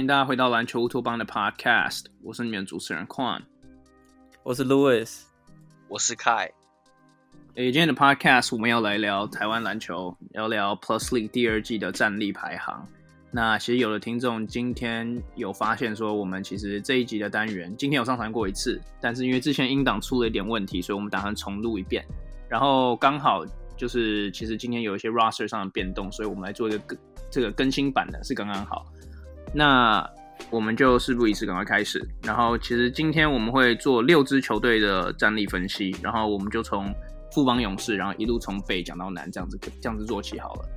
欢迎大家回到篮球乌托邦的 Podcast，我是你们的主持人 Quan，我是 Louis，我是 Kai。诶，今天的 Podcast 我们要来聊台湾篮球，聊聊 Plus League 第二季的战力排行。那其实有的听众今天有发现说，我们其实这一集的单元今天有上传过一次，但是因为之前音档出了一点问题，所以我们打算重录一遍。然后刚好就是其实今天有一些 Roster 上的变动，所以我们来做一个更这个更新版的，是刚刚好。那我们就事不宜迟，赶快开始。然后其实今天我们会做六支球队的战力分析，然后我们就从富邦勇士，然后一路从北讲到南，这样子这样子做起好了。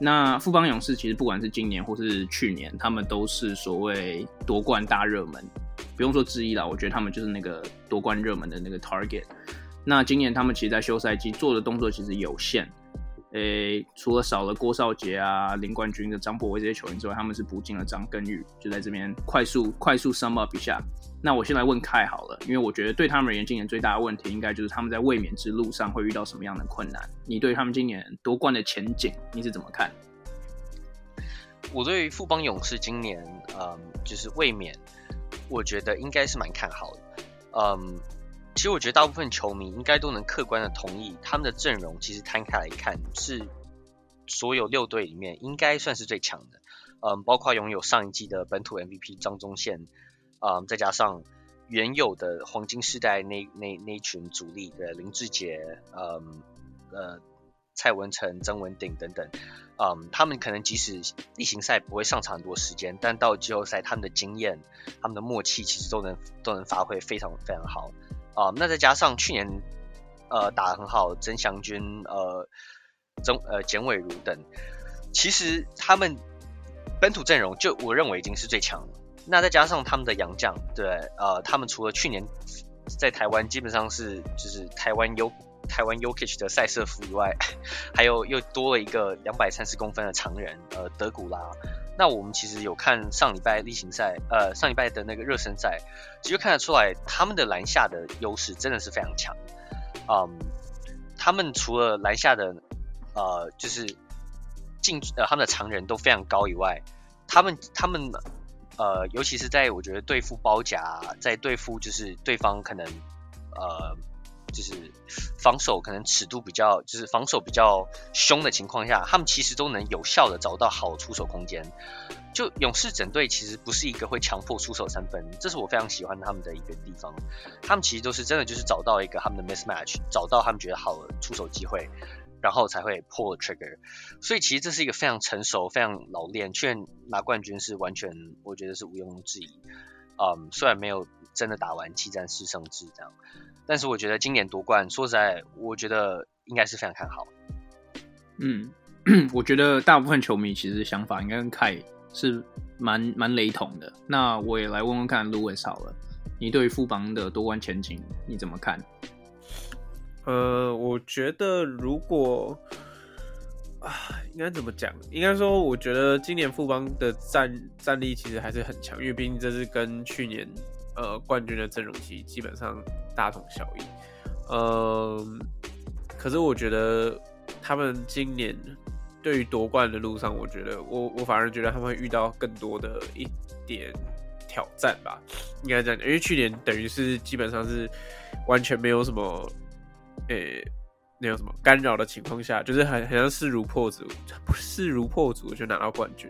那富邦勇士其实不管是今年或是去年，他们都是所谓夺冠大热门，不用说之一啦。我觉得他们就是那个夺冠热门的那个 target。那今年他们其实，在休赛季做的动作其实有限。诶，除了少了郭少杰啊、林冠军的张博威这些球员之外，他们是补进了张根宇，就在这边快速快速 sum up 一下。那我先来问凯好了，因为我觉得对他们而言，今年最大的问题应该就是他们在卫冕之路上会遇到什么样的困难？你对他们今年夺冠的前景你是怎么看？我对富邦勇士今年，嗯，就是卫冕，我觉得应该是蛮看好的，嗯。其实我觉得大部分球迷应该都能客观的同意，他们的阵容其实摊开来看是所有六队里面应该算是最强的。嗯，包括拥有上一季的本土 MVP 张宗宪，嗯，再加上原有的黄金世代那那那群主力的林志杰，嗯呃蔡文诚、曾文鼎等等，嗯，他们可能即使例行赛不会上场很多时间，但到季后赛他们的经验、他们的默契其实都能都能发挥非常非常好。啊、那再加上去年，呃，打得很好，曾祥军，呃，曾呃简伟如等，其实他们本土阵容就我认为已经是最强了。那再加上他们的洋将，对，呃，他们除了去年在台湾基本上是就是台湾优台湾 Jokic 的赛瑟夫以外，还有又多了一个两百三十公分的长人，呃，德古拉。那我们其实有看上礼拜例行赛，呃，上礼拜的那个热身赛，其实看得出来他们的篮下的优势真的是非常强。嗯，他们除了篮下的，呃，就是进呃他们的长人都非常高以外，他们他们呃，尤其是在我觉得对付包夹，在对付就是对方可能呃。就是防守可能尺度比较，就是防守比较凶的情况下，他们其实都能有效的找到好出手空间。就勇士整队其实不是一个会强迫出手三分，这是我非常喜欢他们的一个地方。他们其实都是真的就是找到一个他们的 mismatch，找到他们觉得好的出手机会，然后才会 pull trigger。所以其实这是一个非常成熟、非常老练，却拿冠军是完全我觉得是毋庸置疑。嗯，虽然没有真的打完七战四胜制这样。但是我觉得今年夺冠，说实在，我觉得应该是非常看好。嗯，我觉得大部分球迷其实想法应该跟凯是蛮蛮雷同的。那我也来问问看，Louis 好了，你对于富邦的夺冠前景你怎么看？呃，我觉得如果啊，应该怎么讲？应该说，我觉得今年富邦的战战力其实还是很强，因为毕竟这是跟去年。呃，冠军的阵容其实基本上大同小异。呃，可是我觉得他们今年对于夺冠的路上，我觉得我我反而觉得他们会遇到更多的一点挑战吧，应该这样。因为去年等于是基本上是完全没有什么，诶、欸，那有什么干扰的情况下，就是很好像势如破竹，势如破竹就拿到冠军。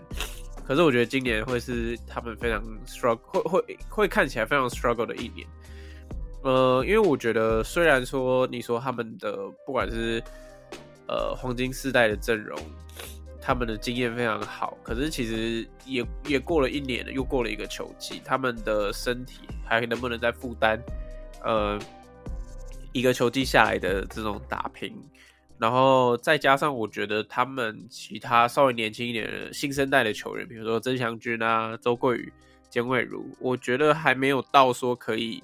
可是我觉得今年会是他们非常 struggle，会会会看起来非常 struggle 的一年。呃，因为我觉得虽然说你说他们的不管是呃黄金世代的阵容，他们的经验非常好，可是其实也也过了一年了，又过了一个球季，他们的身体还能不能再负担呃一个球季下来的这种打拼？然后再加上，我觉得他们其他稍微年轻一点的新生代的球员，比如说曾祥军啊、周桂宇、简伟儒，我觉得还没有到说可以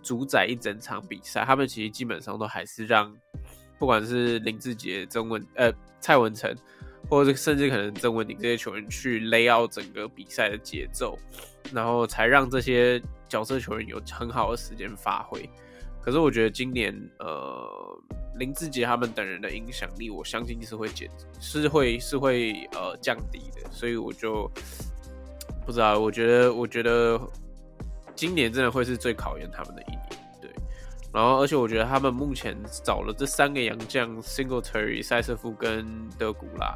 主宰一整场比赛。他们其实基本上都还是让，不管是林志杰、曾文呃蔡文成，或者甚至可能曾文鼎这些球员去 lay out 整个比赛的节奏，然后才让这些角色球员有很好的时间发挥。可是我觉得今年呃。林志杰他们等人的影响力，我相信是会减，是会是会呃降低的，所以我就不知道，我觉得我觉得今年真的会是最考验他们的一年。对，然后而且我觉得他们目前找了这三个洋将，Singletary、赛瑟夫跟德古拉，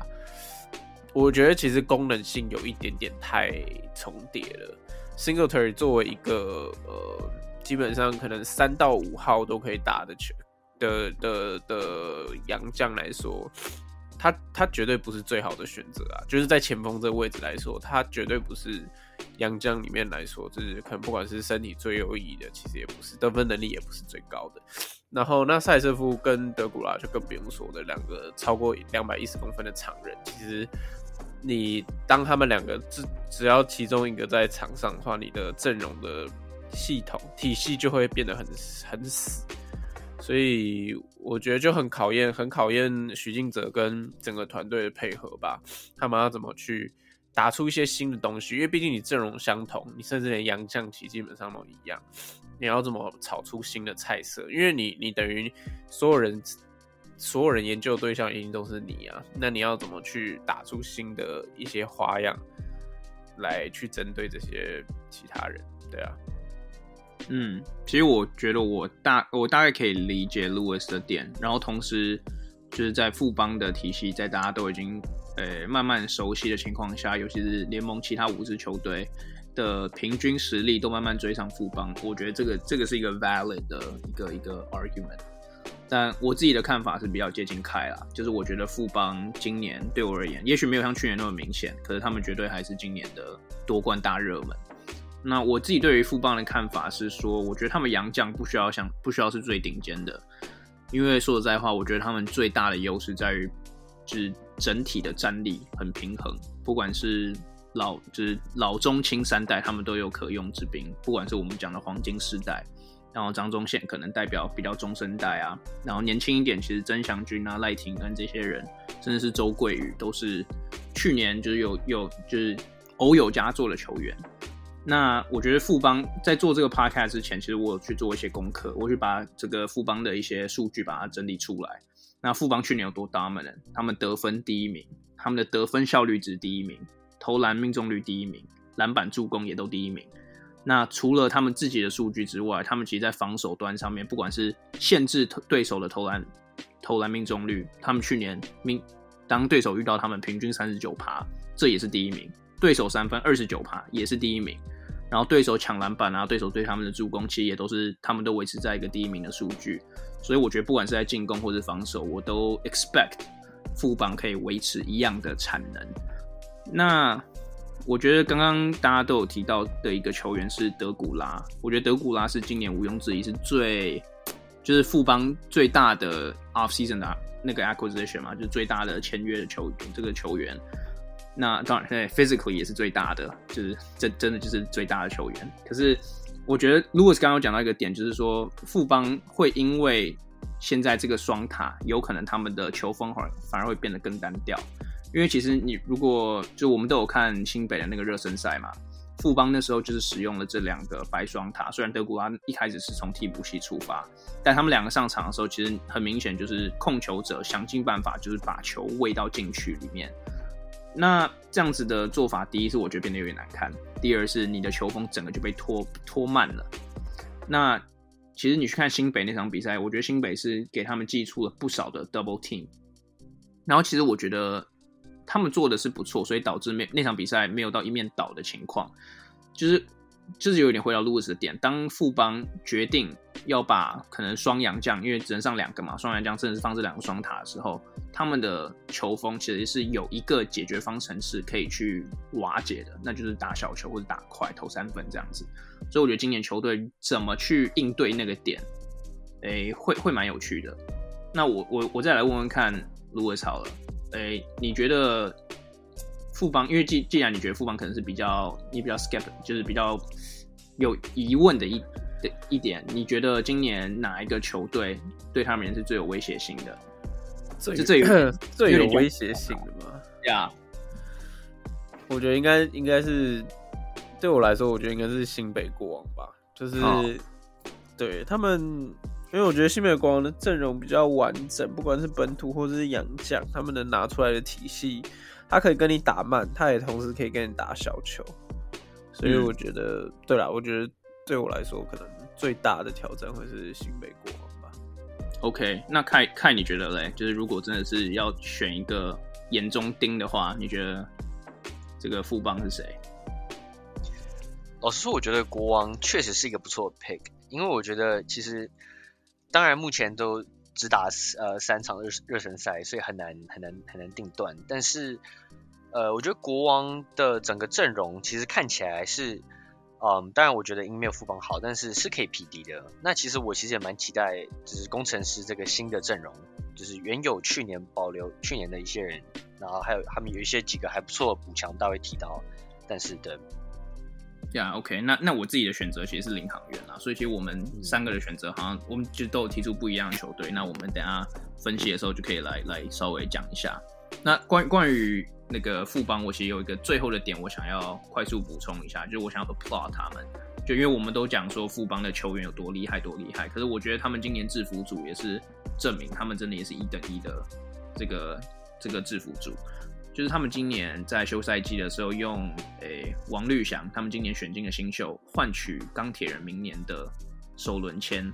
我觉得其实功能性有一点点太重叠了。Singletary 作为一个呃，基本上可能三到五号都可以打的球的的的洋将来说。他他绝对不是最好的选择啊！就是在前锋这个位置来说，他绝对不是洋将里面来说，就是可能不管是身体最优异的，其实也不是得分能力也不是最高的。然后那赛瑟夫跟德古拉就更不用说的，两个超过两百一十公分的长人，其实你当他们两个只只要其中一个在场上的话，你的阵容的系统体系就会变得很很死。所以我觉得就很考验，很考验徐静哲跟整个团队的配合吧。他们要怎么去打出一些新的东西？因为毕竟你阵容相同，你甚至连洋将其基本上都一样。你要怎么炒出新的菜色？因为你你等于所有人所有人研究对象一定都是你啊。那你要怎么去打出新的一些花样来去针对这些其他人？对啊。嗯，其实我觉得我大我大概可以理解 Lewis 的点，然后同时就是在富邦的体系，在大家都已经呃慢慢熟悉的情况下，尤其是联盟其他五支球队的平均实力都慢慢追上富邦，我觉得这个这个是一个 valid 的一个一个 argument。但我自己的看法是比较接近开啦，就是我觉得富邦今年对我而言，也许没有像去年那么明显，可是他们绝对还是今年的夺冠大热门。那我自己对于富邦的看法是说，我觉得他们洋将不需要像不需要是最顶尖的，因为说实在话，我觉得他们最大的优势在于，就是整体的战力很平衡，不管是老就是老中青三代，他们都有可用之兵，不管是我们讲的黄金世代，然后张宗宪可能代表比较中生代啊，然后年轻一点，其实曾祥军啊、赖廷恩这些人，甚至是周桂宇，都是去年就是有有就是偶有佳作的球员。那我觉得富邦在做这个 podcast 之前，其实我有去做一些功课，我去把这个富邦的一些数据把它整理出来。那富邦去年有多 dominant？他们得分第一名，他们的得分效率值第一名，投篮命中率第一名，篮板助攻也都第一名。那除了他们自己的数据之外，他们其实在防守端上面，不管是限制对手的投篮投篮命中率，他们去年命当对手遇到他们平均三十九趴，这也是第一名。对手三分二十九趴也是第一名，然后对手抢篮板啊，对手对他们的助攻其实也都是他们都维持在一个第一名的数据，所以我觉得不管是在进攻或者防守，我都 expect 富邦可以维持一样的产能。那我觉得刚刚大家都有提到的一个球员是德古拉，我觉得德古拉是今年毋庸置疑是最就是富邦最大的 off season 的那个 acquisition 嘛，就是最大的签约的球，这个球员。那当然，对，physically 也是最大的，就是这真的就是最大的球员。可是我觉得 Louis 刚刚有讲到一个点，就是说富邦会因为现在这个双塔，有可能他们的球风反而会变得更单调。因为其实你如果就我们都有看新北的那个热身赛嘛，富邦那时候就是使用了这两个白双塔。虽然德古拉一开始是从替补席出发，但他们两个上场的时候，其实很明显就是控球者想尽办法就是把球喂到禁区里面。那这样子的做法，第一是我觉得变得有点难看，第二是你的球风整个就被拖拖慢了。那其实你去看新北那场比赛，我觉得新北是给他们寄出了不少的 double team，然后其实我觉得他们做的是不错，所以导致没那场比赛没有到一面倒的情况，就是。就是有点回到路易斯的点，当富邦决定要把可能双阳将，因为只能上两个嘛，双阳将甚至是放这两个双塔的时候，他们的球风其实是有一个解决方程式可以去瓦解的，那就是打小球或者打快投三分这样子。所以我觉得今年球队怎么去应对那个点，诶、会会蛮有趣的。那我我我再来问问看路易斯好了，诶、你觉得？富邦，因为既既然你觉得富邦可能是比较你比较 skeptic，就是比较有疑问的一的一点，你觉得今年哪一个球队对他们是最有威胁性的？最 最有最有威胁性的吗？呀.我觉得应该应该是对我来说，我觉得应该是新北国王吧。就是、oh. 对他们，因为我觉得新北国王的阵容比较完整，不管是本土或者是洋将，他们能拿出来的体系。他可以跟你打慢，他也同时可以跟你打小球。所以我觉得，嗯、对啦，我觉得对我来说，可能最大的挑战会是新北国王吧。OK，那看看你觉得嘞？就是如果真的是要选一个眼中钉的话，你觉得这个副帮是谁？老实说，我觉得国王确实是一个不错的 pick，因为我觉得其实，当然目前都只打呃三场热热身赛，所以很难很难很难定断，但是。呃，我觉得国王的整个阵容其实看起来是，嗯，当然我觉得应没有富邦好，但是是可以匹敌的。那其实我其实也蛮期待，就是工程师这个新的阵容，就是原有去年保留去年的一些人，然后还有他们有一些几个还不错补强，大会提到。但是的，呀、yeah，OK，那那我自己的选择其实是领航员啦，所以其实我们三个的选择好像我们就都有提出不一样的球队。那我们等下分析的时候就可以来来稍微讲一下。那关关于那个富邦，我其实有一个最后的点，我想要快速补充一下，就是我想要 applaud 他们，就因为我们都讲说富邦的球员有多厉害多厉害，可是我觉得他们今年制服组也是证明，他们真的也是一等一的这个这个制服组，就是他们今年在休赛季的时候用诶、王律翔，他们今年选进的新秀换取钢铁人明年的首轮签。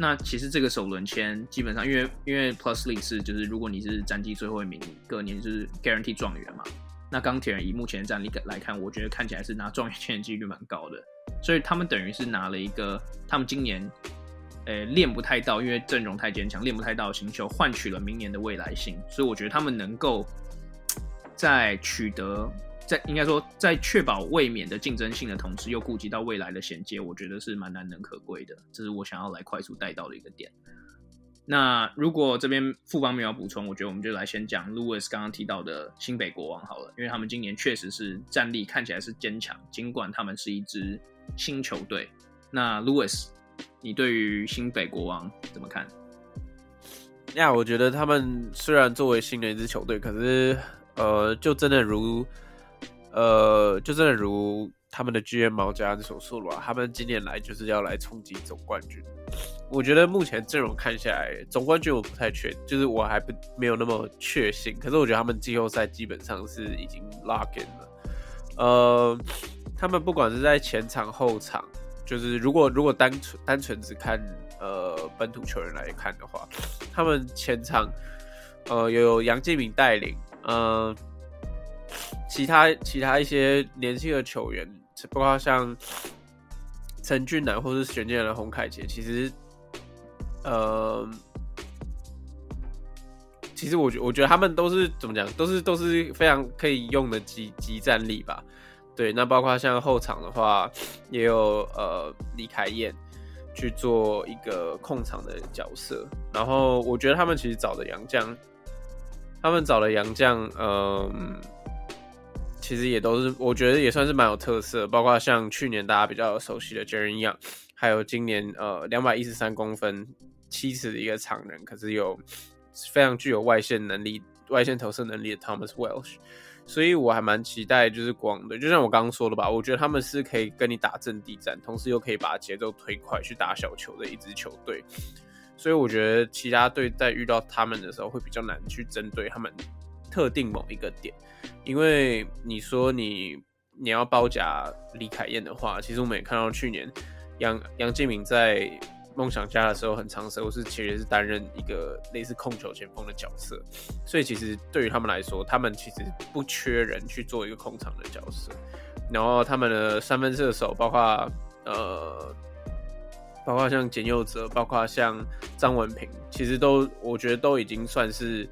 那其实这个首轮签基本上，因为因为 Plus League 是就是如果你是战绩最后一名，隔年就是 Guarantee 状元嘛。那钢铁人以目前的战力来看，我觉得看起来是拿状元签的几率蛮高的。所以他们等于是拿了一个他们今年诶练不太到，因为阵容太坚强，练不太到新秀，换取了明年的未来性。所以我觉得他们能够在取得。在应该说，在确保卫冕的竞争性的同时，又顾及到未来的衔接，我觉得是蛮难能可贵的。这是我想要来快速带到的一个点。那如果这边富邦没有补充，我觉得我们就来先讲 Louis 刚刚提到的新北国王好了，因为他们今年确实是战力看起来是坚强，尽管他们是一支新球队。那 Louis，你对于新北国王怎么看？呀，我觉得他们虽然作为新的一支球队，可是呃，就真的如。呃，就真的如他们的 GM 毛家安所说的话，他们今年来就是要来冲击总冠军。我觉得目前阵容看下来，总冠军我不太确，就是我还不没有那么确信。可是我觉得他们季后赛基本上是已经 lock in 了。呃，他们不管是在前场后场，就是如果如果单纯单纯只看呃本土球员来看的话，他们前场呃有杨敬敏带领，呃。其他其他一些年轻的球员，包括像陈俊南或是选进来的洪凯杰，其实，呃，其实我觉我觉得他们都是怎么讲，都是都是非常可以用的即即战力吧。对，那包括像后场的话，也有呃李凯燕去做一个控场的角色。然后我觉得他们其实找的洋将，他们找的洋将，嗯、其实也都是，我觉得也算是蛮有特色，包括像去年大家比较熟悉的 Jaren Young，还有今年呃两百一十三公分七尺的一个长人，可是有非常具有外线能力、外线投射能力的 Thomas Welsh，所以我还蛮期待就是广的，就像我刚刚说的吧，我觉得他们是可以跟你打阵地战，同时又可以把节奏推快去打小球的一支球队，所以我觉得其他队在遇到他们的时候会比较难去针对他们特定某一个点。因为你说你你要包夹李凯燕的话，其实我们也看到去年杨杨敬敏在梦想家的时候很长时候是其实是担任一个类似控球前锋的角色，所以其实对于他们来说，他们其实不缺人去做一个控场的角色。然后他们的三分射手，包括呃，包括像简佑哲，包括像张文平，其实都我觉得都已经算是。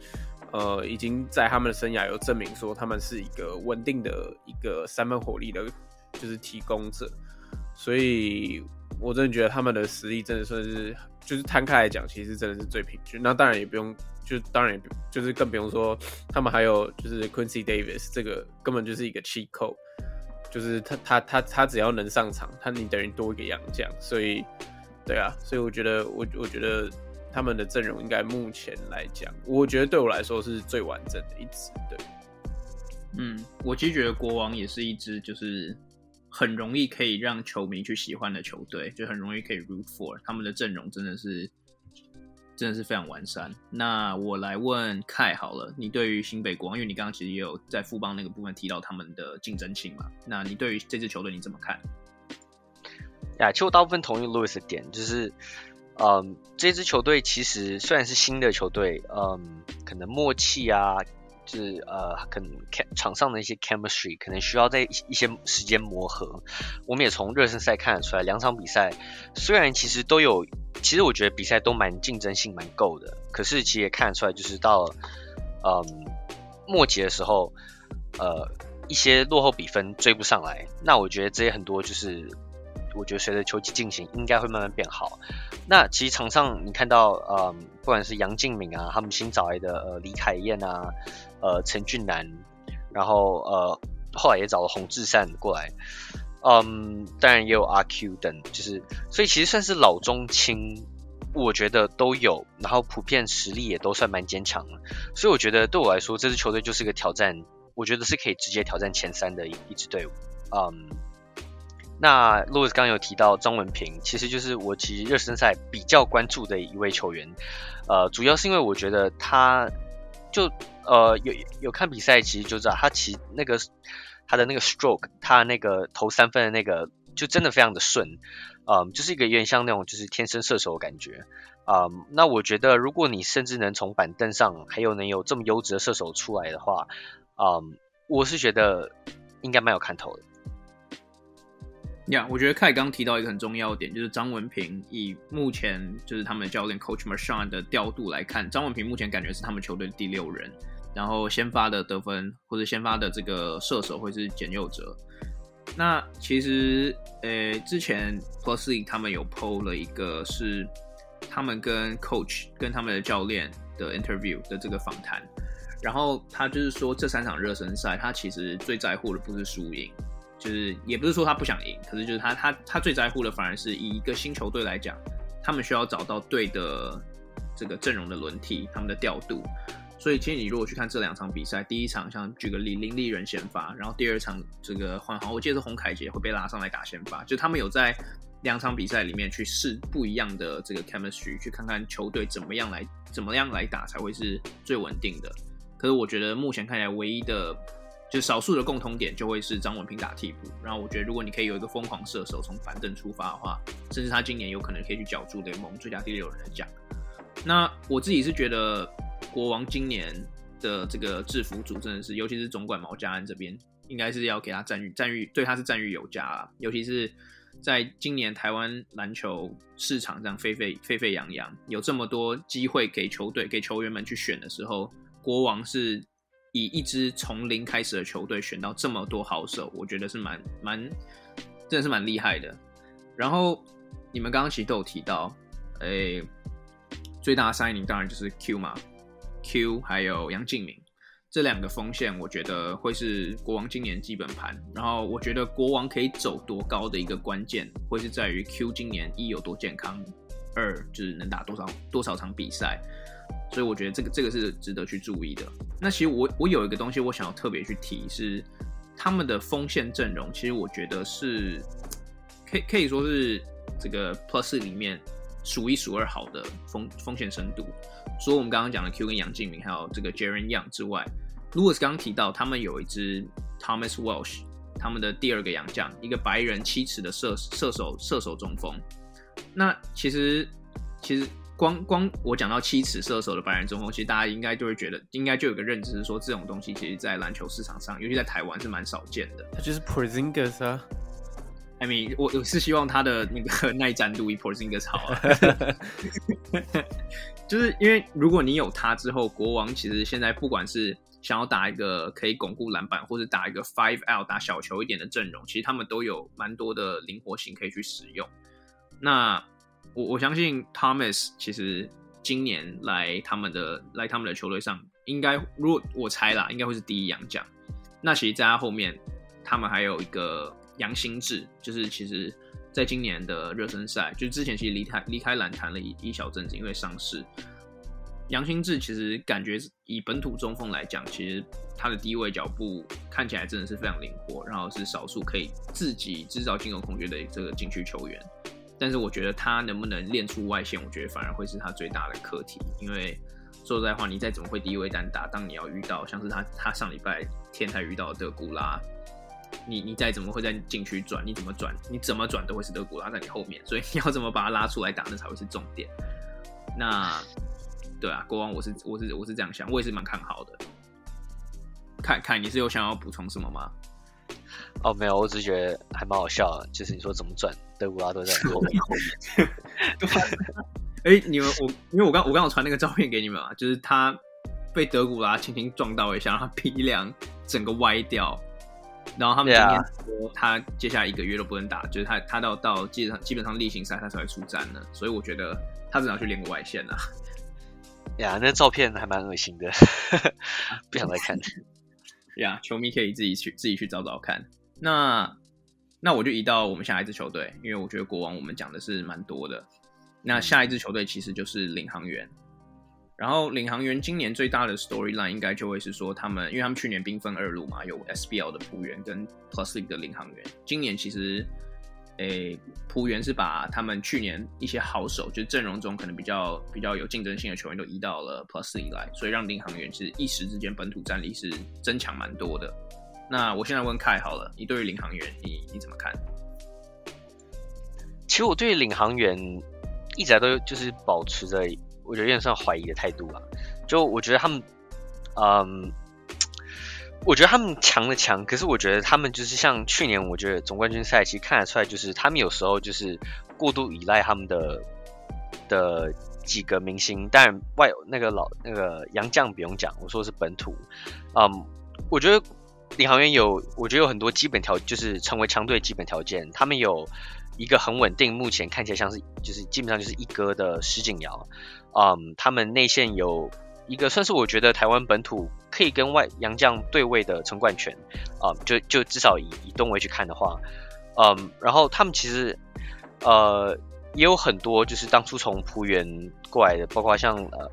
呃，已经在他们的生涯有证明说，他们是一个稳定的一个三分火力的，就是提供者。所以，我真的觉得他们的实力真的算是，就是摊开来讲，其实真的是最平均。那当然也不用，就当然也就是更不用说，他们还有就是 Quincy Davis 这个根本就是一个 cheat code，就是他他他他只要能上场，他你等于多一个洋将。所以，对啊，所以我觉得我我觉得。他们的阵容应该目前来讲，我觉得对我来说是最完整的一支。对，嗯，我其实觉得国王也是一支就是很容易可以让球迷去喜欢的球队，就很容易可以 root for。他们的阵容真的是真的是非常完善。那我来问凯好了，你对于新北国王，因为你刚刚其实也有在富邦那个部分提到他们的竞争性嘛？那你对于这支球队你怎么看？呀，其实我大部分同意 Louis 的点，就是，嗯，这支球队其实虽然是新的球队，嗯，可能默契啊。就是呃，可能场上的一些 chemistry 可能需要在一些时间磨合。我们也从热身赛看得出来，两场比赛虽然其实都有，其实我觉得比赛都蛮竞争性蛮够的。可是其实也看得出来，就是到嗯末节的时候，呃一些落后比分追不上来。那我觉得这些很多就是，我觉得随着球季进行，应该会慢慢变好。那其实场上你看到，嗯，不管是杨敬敏啊，他们新找来的呃李凯燕啊。呃，陈俊南，然后呃，后来也找了洪志善过来，嗯，当然也有阿 Q 等，就是所以其实算是老中青，我觉得都有，然后普遍实力也都算蛮坚强的，所以我觉得对我来说，这支球队就是一个挑战，我觉得是可以直接挑战前三的一一支队伍，嗯，那 Louis 刚有提到张文平，其实就是我其实热身赛比较关注的一位球员，呃，主要是因为我觉得他就。呃，有有看比赛，其实就知道他其那个他的那个 stroke，他那个投三分的那个就真的非常的顺，嗯，就是一个有点像那种就是天生射手的感觉，嗯，那我觉得如果你甚至能从板凳上还有能有这么优质的射手出来的话，嗯，我是觉得应该蛮有看头的。呀，yeah, 我觉得凯刚提到一个很重要的点，就是张文平以目前就是他们的教练 Coach Marchand 的调度来看，张文平目前感觉是他们球队第六人。然后先发的得分或者先发的这个射手会是简佑哲。那其实，呃，之前 plus 他们有 PO 了一个是他们跟 Coach 跟他们的教练的 interview 的这个访谈。然后他就是说，这三场热身赛，他其实最在乎的不是输赢，就是也不是说他不想赢，可是就是他他他最在乎的反而是以一个新球队来讲，他们需要找到对的这个阵容的轮替，他们的调度。所以，其实你如果去看这两场比赛，第一场像举个例，林立人先发，然后第二场这个换好，我记得是洪凯杰会被拉上来打先发，就他们有在两场比赛里面去试不一样的这个 chemistry，去看看球队怎么样来怎么样来打才会是最稳定的。可是我觉得目前看来唯一的就少数的共同点就会是张文平打替补。然后我觉得如果你可以有一个疯狂射手从板凳出发的话，甚至他今年有可能可以去角逐联盟最佳第六人的奖。那我自己是觉得。国王今年的这个制服组真的是，尤其是总管毛家安这边，应该是要给他赞誉，赞誉对他是赞誉有加啊。尤其是在今年台湾篮球市场这样沸沸沸沸扬扬，有这么多机会给球队、给球员们去选的时候，国王是以一支从零开始的球队选到这么多好手，我觉得是蛮蛮真的是蛮厉害的。然后你们刚刚其实都有提到，诶、最大的 signing 当然就是 Q 嘛。Q 还有杨敬敏这两个锋线，我觉得会是国王今年基本盘。然后我觉得国王可以走多高的一个关键，会是在于 Q 今年一有多健康，二就是能打多少多少场比赛。所以我觉得这个这个是值得去注意的。那其实我我有一个东西我想要特别去提是他们的锋线阵容，其实我觉得是可以可以说是这个 Plus 里面数一数二好的锋锋线深度。除了我们刚刚讲的 Q 跟杨敬敏，还有这个 Jaren Young 之外，Louis 刚刚提到他们有一支 Thomas Welsh，他们的第二个洋将，一个白人七尺的射射手射手中锋。那其实其实光光我讲到七尺射手的白人中锋，其实大家应该就会觉得，应该就有个认知是说，这种东西其实在篮球市场上，尤其在台湾是蛮少见的。他就是 Porzingis 啊。I mean，我我是希望他的那个 耐战度比 Porzingis 好啊，就是因为如果你有他之后，国王其实现在不管是想要打一个可以巩固篮板，或者打一个 five out 打小球一点的阵容，其实他们都有蛮多的灵活性可以去使用。那我我相信 Thomas 其实今年来他们的来他们的球队上，应该如果我猜啦，应该会是第一洋将。那其实在他后面，他们还有一个。杨新志就是其实，在今年的热身赛，就之前其实离开离开篮坛了一一小阵子，因为伤势。杨新志其实感觉以本土中锋来讲，其实他的低位脚步看起来真的是非常灵活，然后是少数可以自己制造进攻空间的这个禁区球员。但是我觉得他能不能练出外线，我觉得反而会是他最大的课题。因为说实在话，你再怎么会低位单打，当你要遇到像是他他上礼拜天才遇到的德古拉，你你再怎么会在禁区转，你怎么转，你怎么转都会是德古拉在你后面，所以你要怎么把他拉出来打，那才会是重点。那对啊，国王我是我是我是这样想，我也是蛮看好的。看看，你是有想要补充什么吗？哦，没有，我只是觉得还蛮好笑，就是你说怎么转，德古拉都在后面后面。哎、欸，你们我因为我刚我刚好传那个照片给你们啊，就是他被德古拉轻轻撞到一下，然后他鼻梁整个歪掉，然后他们今天说他接下来一个月都不能打，就是他他到到基本上基本上例行赛他才会出战呢，所以我觉得他只能去练个外线啊。呀，那照片还蛮恶心的，不想再看。呀，球迷可以自己去自己去找找看。那那我就移到我们下一支球队，因为我觉得国王我们讲的是蛮多的。那下一支球队其实就是领航员。然后领航员今年最大的 storyline 应该就会是说他们，因为他们去年兵分二路嘛，有 SBL 的仆员跟 Plus League 的领航员。今年其实。诶，仆员是把他们去年一些好手，就阵容中可能比较比较有竞争性的球员都移到了 Plus League 来，所以让领航员是一时之间本土战力是增强蛮多的。那我现在问凯好了，你对于领航员你你怎么看？其实我对领航员一直都就是保持着我觉得有点算怀疑的态度吧，就我觉得他们，嗯。我觉得他们强的强，可是我觉得他们就是像去年，我觉得总冠军赛其实看得出来，就是他们有时候就是过度依赖他们的的几个明星，当然外那个老那个洋将不用讲，我说是本土，嗯，我觉得领航员有，我觉得有很多基本条，就是成为强队基本条件，他们有一个很稳定，目前看起来像是就是基本上就是一哥的石井尧，嗯，他们内线有。一个算是我觉得台湾本土可以跟外洋将对位的陈冠泉，啊、就就至少以以东位去看的话，嗯，然后他们其实呃也有很多就是当初从璞园过来的，包括像呃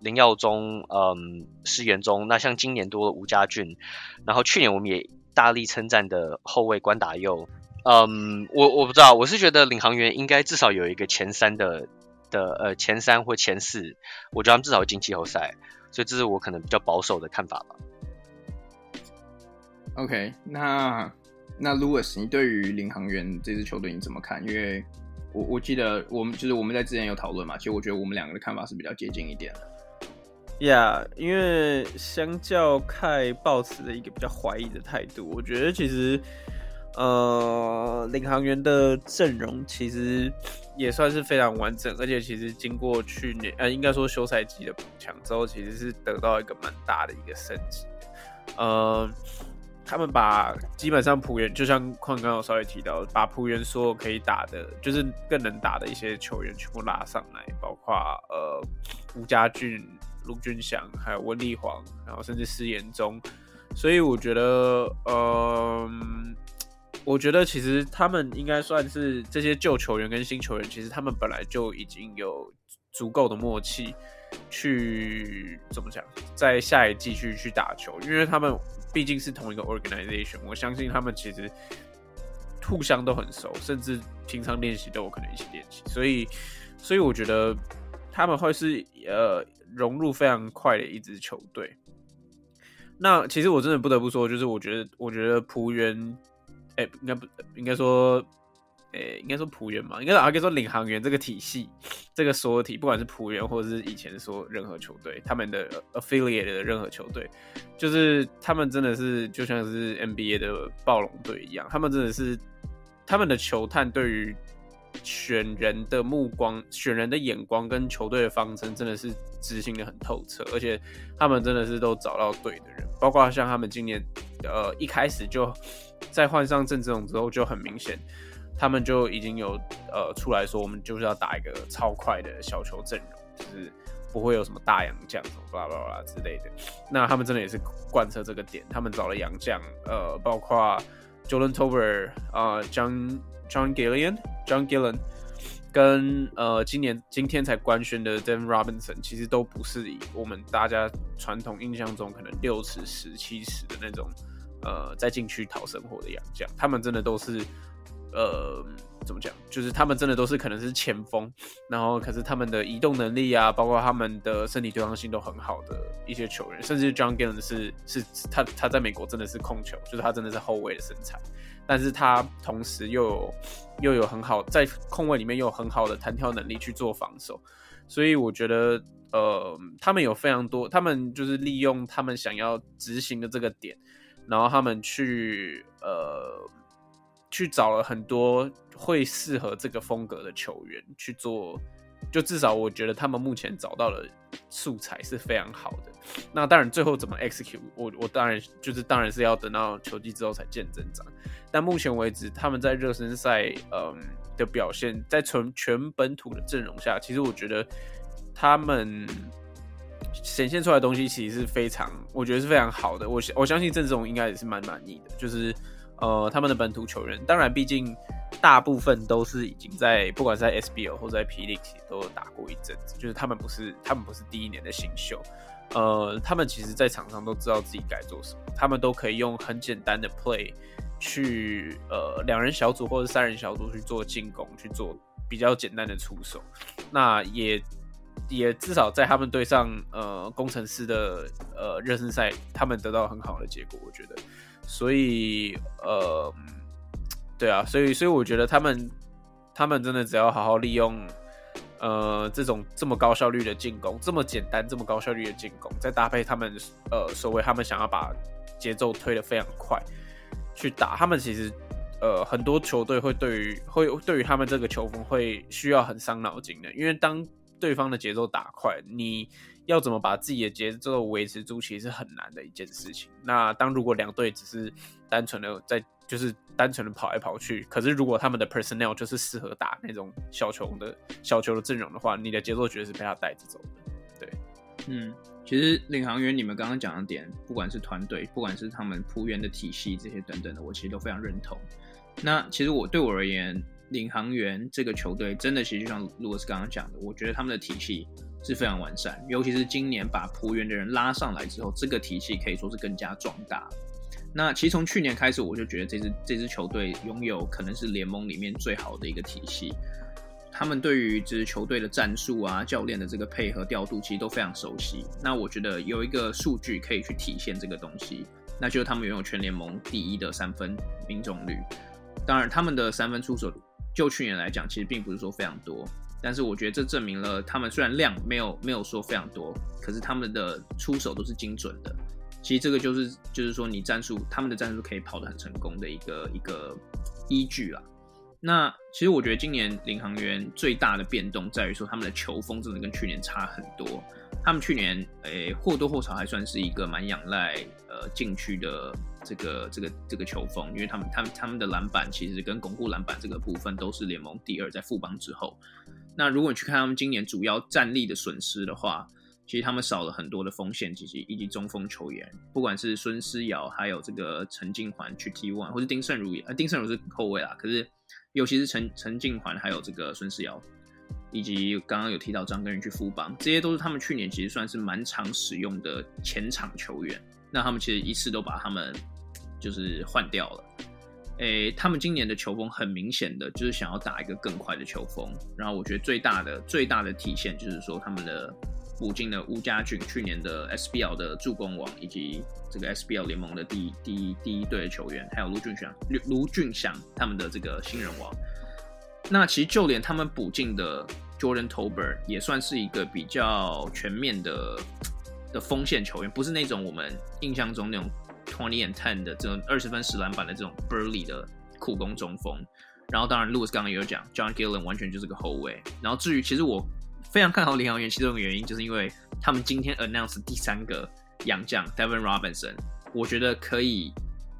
林耀宗，嗯，施元宗，那像今年多了吴家俊，然后去年我们也大力称赞的后卫关达佑，嗯，我我不知道，我是觉得领航员应该至少有一个前三的。的呃前三或前四，我觉得他们至少进季后赛，所以这是我可能比较保守的看法吧。OK，那那 Louis，你对于领航员这支球队你怎么看？因为我我记得我们就是我们在之前有讨论嘛，其实我觉得我们两个的看法是比较接近一点的。Yeah，因为相较开抱持的一个比较怀疑的态度，我觉得其实。呃，领航员的阵容其实也算是非常完整，而且其实经过去年呃，应该说休赛季的补强之后，其实是得到一个蛮大的一个升级。呃，他们把基本上浦原，就像矿刚刚有稍微提到，把浦原所有可以打的，就是更能打的一些球员全部拉上来，包括呃吴家俊、陆军翔，还有温丽煌，然后甚至施延中，所以我觉得，嗯、呃。我觉得其实他们应该算是这些旧球员跟新球员，其实他们本来就已经有足够的默契，去怎么讲，在下一季去去打球，因为他们毕竟是同一个 organization，我相信他们其实互相都很熟，甚至平常练习都有可能一起练习，所以，所以我觉得他们会是呃融入非常快的一支球队。那其实我真的不得不说，就是我觉得，我觉得璞园。哎、应该不应该说，哎、应该说璞园嘛，应该啊，可以说领航员这个体系，这个所有体，不管是璞园或者是以前说任何球队，他们的 affiliate 的任何球队，就是他们真的是就像是 NBA 的暴龙队一样，他们真的是他们的球探对于选人的目光、选人的眼光跟球队的方针，真的是执行的很透彻，而且他们真的是都找到对的人，包括像他们今年呃一开始就。在换上郑志龙之后，就很明显，他们就已经有呃出来说，我们就是要打一个超快的小球阵容，就是不会有什么大洋将什么巴拉巴拉之类的。那他们真的也是贯彻这个点，他们找了洋将，呃，包括 Jordan Tober 啊、呃、John John Gillian John Gillen，跟呃今年今天才官宣的 Dan Robinson，其实都不是以我们大家传统印象中可能六尺十七尺的那种。呃，在禁区讨生活的洋将，他们真的都是呃。怎么讲？就是他们真的都是可能是前锋，然后可是他们的移动能力啊，包括他们的身体对抗性都很好的一些球员，甚至 John Gillian 是是他他在美国真的是控球，就是他真的是后卫的身材，但是他同时又有又有很好在控卫里面又有很好的弹跳能力去做防守，所以我觉得呃，他们有非常多，他们就是利用他们想要执行的这个点，然后他们去呃去找了很多。会适合这个风格的球员去做，就至少我觉得他们目前找到的素材是非常好的。那当然，最后怎么 execute，我我当然就是当然是要等到球季之后才见真章。但目前为止，他们在热身赛嗯的表现，在全全本土的阵容下，其实我觉得他们显现出来的东西其实是非常，我觉得是非常好的。我我相信郑志龙应该也是蛮满意的，就是。呃，他们的本土球员，当然，毕竟大部分都是已经在，不管是在 SBL 或者在 P. League 都有打过一阵子，就是他们不是，他们不是第一年的新秀，呃，他们其实，在场上都知道自己该做什么，他们都可以用很简单的 play 去，呃，两人小组或者三人小组去做进攻，去做比较简单的出手，那也也至少在他们对上，呃，工程师的，呃，热身赛，他们得到很好的结果，我觉得。所以，呃，对啊，所以，所以我觉得他们，他们真的只要好好利用，呃，这种这么高效率的进攻，这么简单、这么高效率的进攻，再搭配他们，呃，所谓他们想要把节奏推得非常快去打，他们其实，呃，很多球队会对于会对于他们这个球风会需要很伤脑筋的，因为当对方的节奏打快，你。要怎么把自己的节奏维持住，其实是很难的一件事情。那当如果两队只是单纯的在，就是单纯的跑来跑去，可是如果他们的 personnel 就是适合打那种小球的小球的阵容的话，你的节奏绝对是被他带着走的。对，嗯，其实领航员你们刚刚讲的点，不管是团队，不管是他们璞园的体系这些等等的，我其实都非常认同。那其实我对我而言，领航员这个球队真的其实就像 Louis 刚刚讲的，我觉得他们的体系。是非常完善，尤其是今年把璞园的人拉上来之后，这个体系可以说是更加壮大。那其实从去年开始，我就觉得这支这支球队拥有可能是联盟里面最好的一个体系。他们对于这支球队的战术啊、教练的这个配合调度，其实都非常熟悉。那我觉得有一个数据可以去体现这个东西，那就是他们拥有全联盟第一的三分命中率。当然，他们的三分出手就去年来讲，其实并不是说非常多。但是我觉得这证明了他们虽然量没有没有说非常多，可是他们的出手都是精准的。其实这个就是就是说你战术他们的战术可以跑得很成功的一个一个依据啦。那其实我觉得今年领航员最大的变动在于说他们的球风真的跟去年差很多。他们去年诶或多或少还算是一个蛮仰赖呃禁区的这个这个这个球风，因为他们他们他们的篮板其实跟巩固篮板这个部分都是联盟第二，在富邦之后。那如果你去看他们今年主要战力的损失的话，其实他们少了很多的锋线以及以及中锋球员，不管是孙思尧，还有这个陈静环去 T1，或是丁胜儒也，呃，丁胜儒是后卫啦，可是尤其是陈陈静环，还有这个孙思尧，以及刚刚有提到张根源去富邦，这些都是他们去年其实算是蛮常使用的前场球员，那他们其实一次都把他们就是换掉了。诶、他们今年的球风很明显的就是想要打一个更快的球风，然后我觉得最大的最大的体现就是说他们的补进了吴家俊，去年的 SBL 的助攻王，以及这个 SBL 联盟的第一第一第一队的球员，还有卢俊祥卢卢俊祥他们的这个新人王。那其实就连他们补进的 Jordan Tober 也算是一个比较全面的的锋线球员，不是那种我们印象中那种。Twenty and ten 的这种二十分十篮板的这种 burly 的苦攻中锋，然后当然 Louis 刚刚也有讲，John Gillen 完全就是个后卫。然后至于其实我非常看好领航员，其中一个原因就是因为他们今天 announce 第三个洋将 Devin Robinson，我觉得可以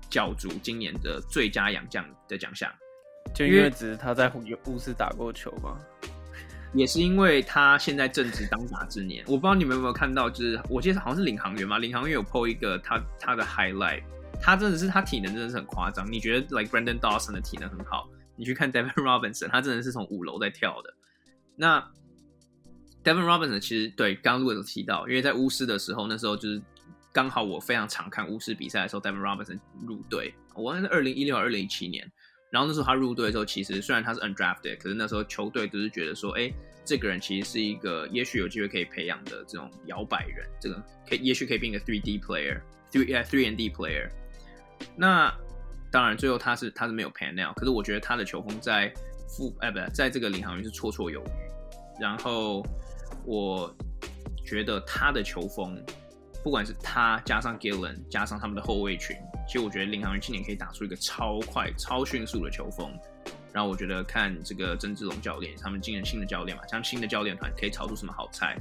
角逐今年的最佳洋将的奖项，就因为只是他在巫师打过球吗？也是因为他现在正值当打之年，我不知道你们有没有看到，就是我记得好像是领航员嘛，领航员有 po 一个他他的 highlight，他真的是他体能真的是很夸张。你觉得 like Brandon Dawson 的体能很好，你去看 Devin Robinson，他真的是从五楼在跳的。那 Devin Robinson 其实对刚刚如果有提到，因为在巫师的时候，那时候就是刚好我非常常看巫师比赛的时候，Devin Robinson 入队，我好像是二零一六二零一七年。然后那时候他入队的时候，其实虽然他是 undrafted，可是那时候球队都是觉得说，哎，这个人其实是一个也许有机会可以培养的这种摇摆人，这个可以也许可以变个 three D player，three three and D player。那当然最后他是他是没有 pan out，可是我觉得他的球风在副哎不，在这个领航员是绰绰有余。然后我觉得他的球风，不管是他加上 Gillen 加上他们的后卫群。其实我觉得领航员今年可以打出一个超快、超迅速的球风，然后我觉得看这个曾志龙教练，他们今年新的教练嘛，像新的教练团可以炒出什么好菜，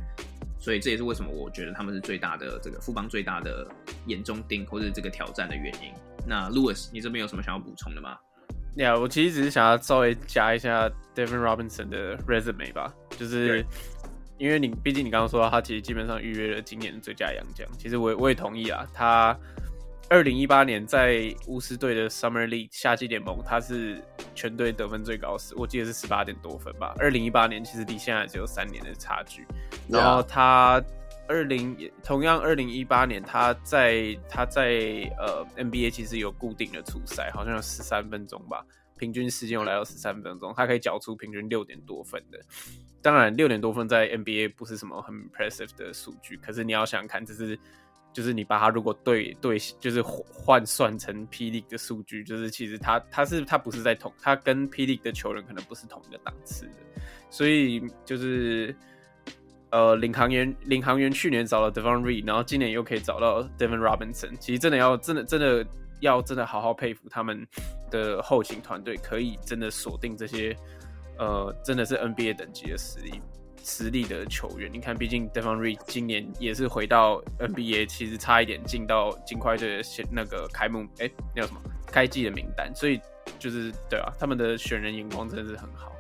所以这也是为什么我觉得他们是最大的这个富邦最大的眼中钉或者这个挑战的原因。那 Louis，你这边有什么想要补充的吗？呀，yeah, 我其实只是想要稍微加一下 Devin Robinson 的 resume 吧，就是因为你毕竟你刚刚说他其实基本上预约了今年的最佳洋将，其实我我也同意啊，他。二零一八年在巫师队的 Summer League 夏季联盟，他是全队得分最高时，我记得是十八点多分吧。二零一八年其实离现在只有三年的差距。然后他二零同样二零一八年他在他在呃 NBA 其实有固定的初赛，好像有十三分钟吧，平均时间有来到十三分钟，他可以缴出平均六点多分的。当然六点多分在 NBA 不是什么很 impressive 的数据，可是你要想想看，这是。就是你把它如果对对，就是换算成 P League 的数据，就是其实他他是他不是在同，他跟 P League 的球员可能不是同一个档次的，所以就是呃领航员领航员去年找了 Devon Reed，然后今年又可以找到 Devon Robinson，其实真的要真的真的要真的好好佩服他们的后勤团队，可以真的锁定这些呃真的是 NBA 等级的实力。实力的球员，你看，毕竟 Devon Reed 今年也是回到 NBA，其实差一点进到金块队的那个开幕，哎、欸，那叫什么开季的名单，所以就是对啊，他们的选人眼光真的是很好。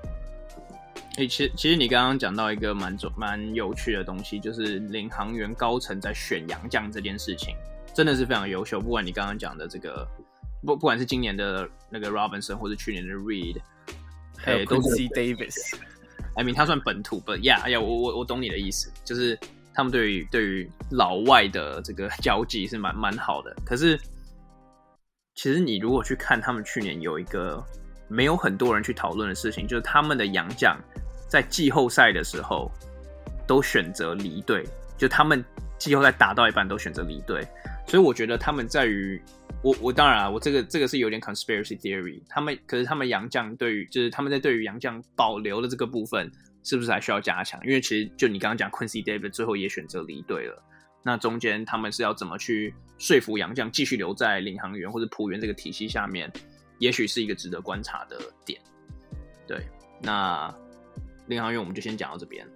哎、欸，其实其实你刚刚讲到一个蛮蛮有趣的东西，就是领航员高层在选洋将这件事情，真的是非常优秀。不管你刚刚讲的这个，不不管是今年的那个 Robinson，或者去年的 Reed，还有 Quincy Davis。I mean, 他算本土，but yeah，哎呀，我我我懂你的意思，就是他们对于对于老外的这个交际是蛮蛮好的。可是，其实你如果去看他们去年有一个没有很多人去讨论的事情，就是他们的洋将在季后赛的时候都选择离队，就他们季后赛打到一半都选择离队，所以我觉得他们在于。我我当然啊，我这个这个是有点 conspiracy theory。他们可是他们杨将对于就是他们在对于杨将保留的这个部分，是不是还需要加强？因为其实就你刚刚讲 Quincy David 最后也选择离队了，那中间他们是要怎么去说服杨将继续留在领航员或者璞园这个体系下面？也许是一个值得观察的点。对，那领航员我们就先讲到这边。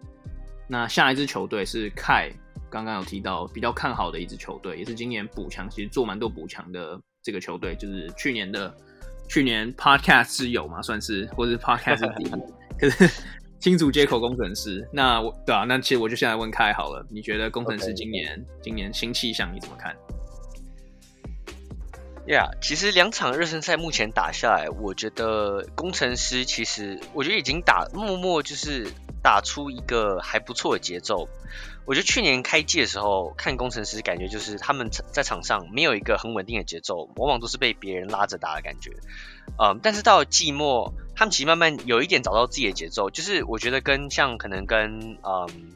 那下一支球队是 Kai。刚刚有提到比较看好的一支球队，也是今年补强，其实做蛮多补强的这个球队，就是去年的去年 Podcast 是有嘛，算是或者是 Podcast 第一，可是新竹接口工程师。那我对啊，那其实我就现在问开好了，你觉得工程师今年.今年新气象你怎么看？Yeah，其实两场热身赛目前打下来，我觉得工程师其实我觉得已经打默默就是打出一个还不错的节奏。我觉得去年开季的时候看工程师，感觉就是他们在场上没有一个很稳定的节奏，往往都是被别人拉着打的感觉。嗯，但是到了季末，他们其实慢慢有一点找到自己的节奏，就是我觉得跟像可能跟嗯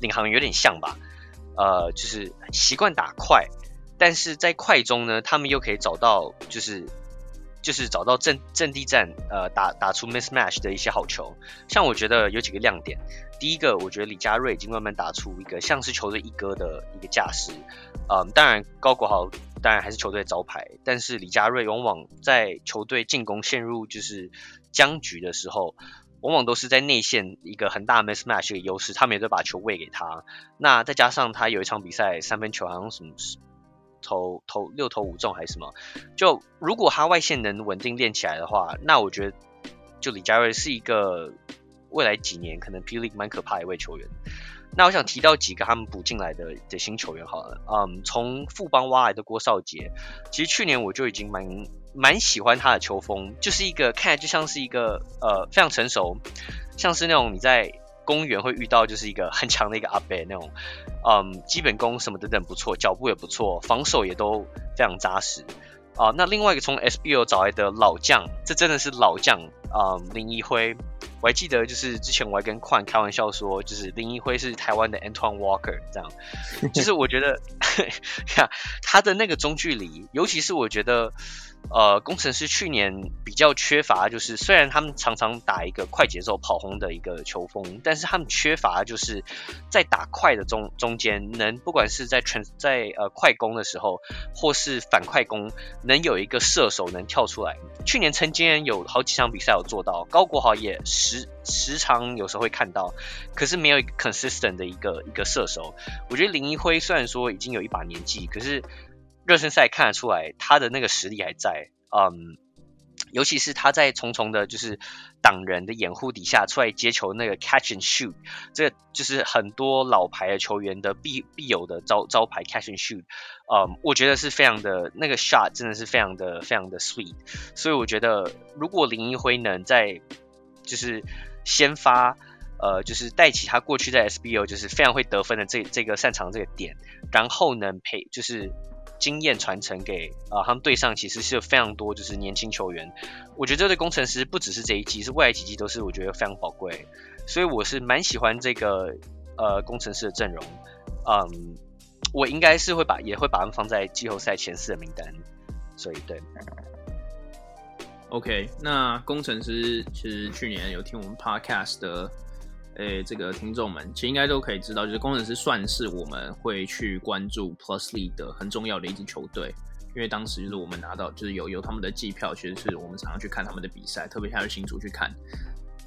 领航员有点像吧。呃，就是习惯打快，但是在快中呢，他们又可以找到就是。就是找到阵阵地战，呃，打打出 mismatch 的一些好球。像我觉得有几个亮点，第一个，我觉得李佳瑞已经慢慢打出一个像是球队一哥的一个架势。嗯，当然高国豪当然还是球队招牌，但是李佳瑞往往在球队进攻陷入就是僵局的时候，往往都是在内线一个很大 mismatch 的优势，他们也都把球喂给他。那再加上他有一场比赛三分球好像什么。投投六投五中还是什么？就如果他外线能稳定练起来的话，那我觉得就李佳瑞是一个未来几年可能 P League 蛮可怕的一位球员。那我想提到几个他们补进来的的新球员好了，嗯，从富邦挖来的郭少杰，其实去年我就已经蛮蛮喜欢他的球风，就是一个看来就像是一个呃非常成熟，像是那种你在。公园会遇到就是一个很强的一个阿伯那种，嗯，基本功什么等等不错，脚步也不错，防守也都非常扎实。啊、呃，那另外一个从 SBO 找来的老将，这真的是老将啊，林一辉。我还记得，就是之前我还跟宽开玩笑说，就是林一辉是台湾的 Antoine Walker 这样。就是我觉得，呀，他的那个中距离，尤其是我觉得。呃，工程师去年比较缺乏，就是虽然他们常常打一个快节奏跑轰的一个球风，但是他们缺乏就是在打快的中中间，能不管是在全在呃快攻的时候，或是反快攻，能有一个射手能跳出来。去年曾经有好几场比赛有做到，高国豪也时时常有时候会看到，可是没有一个 consistent 的一个一个射手。我觉得林一辉虽然说已经有一把年纪，可是。热身赛看得出来，他的那个实力还在，嗯，尤其是他在重重的，就是挡人的掩护底下出来接球，那个 catch and shoot，这个就是很多老牌的球员的必必有的招招牌 catch and shoot，嗯，我觉得是非常的那个 shot 真的是非常的非常的 sweet，所以我觉得如果林一辉能在就是先发，呃，就是带起他过去在 SBO 就是非常会得分的这这个擅长这个点，然后能陪就是。经验传承给啊、他们队上其实是有非常多就是年轻球员，我觉得这对工程师不只是这一季，是未来几季都是我觉得非常宝贵，所以我是蛮喜欢这个呃工程师的阵容，嗯，我应该是会把也会把他们放在季后赛前四的名单，所以对，OK，那工程师其实去年有听我们 Podcast 的。诶、欸，这个听众们其实应该都可以知道，就是工程师算是我们会去关注 Plus League 的很重要的一支球队，因为当时就是我们拿到就是有有他们的季票，其实是我们常常去看他们的比赛，特别像是新竹去看。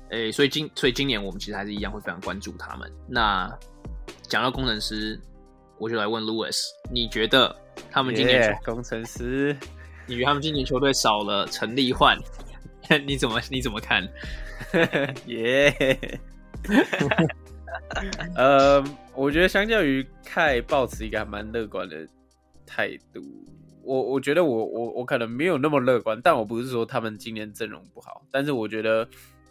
诶、欸，所以今所以今年我们其实还是一样会非常关注他们。那讲到工程师，我就来问 Louis，你觉得他们今年工程师？你觉得他们今年球队少了陈立焕，你怎么你怎么看？耶、yeah.。呃，我觉得相较于开抱持一个还蛮乐观的态度，我我觉得我我我可能没有那么乐观，但我不是说他们今年阵容不好，但是我觉得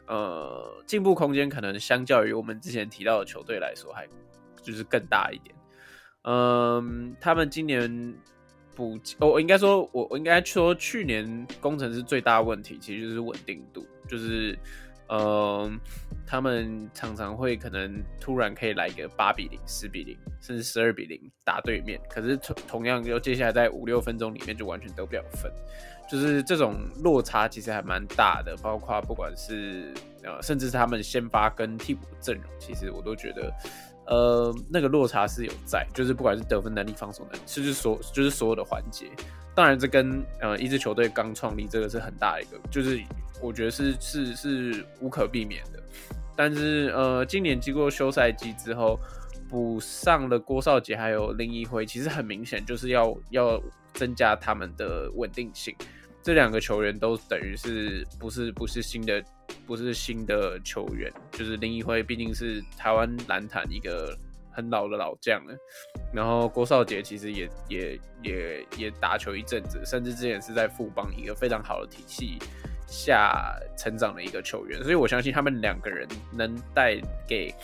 呃进步空间可能相较于我们之前提到的球队来说还就是更大一点。嗯、他们今年补，我应该说我我应该说去年工程师最大问题其实就是稳定度，就是。嗯，他们常常会可能突然可以来一个八比零、十比零，甚至十二比零打对面，可是同同样又接下来在五六分钟里面就完全得不了分，就是这种落差其实还蛮大的。包括不管是呃，甚至是他们先发跟替补的阵容，其实我都觉得呃那个落差是有在，就是不管是得分能力、防守能力，就是所就是所有的环节。当然，这跟呃一支球队刚创立这个是很大一个，就是我觉得是是是无可避免的。但是呃，今年经过休赛季之后，补上了郭少杰还有林一辉，其实很明显就是要要增加他们的稳定性。这两个球员都等于是不是不是新的不是新的球员，就是林一辉毕竟是台湾篮坛一个。很老的老将了，然后郭少杰其实也也也也打球一阵子，甚至之前是在富邦一个非常好的体系下成长的一个球员，所以我相信他们两个人能带给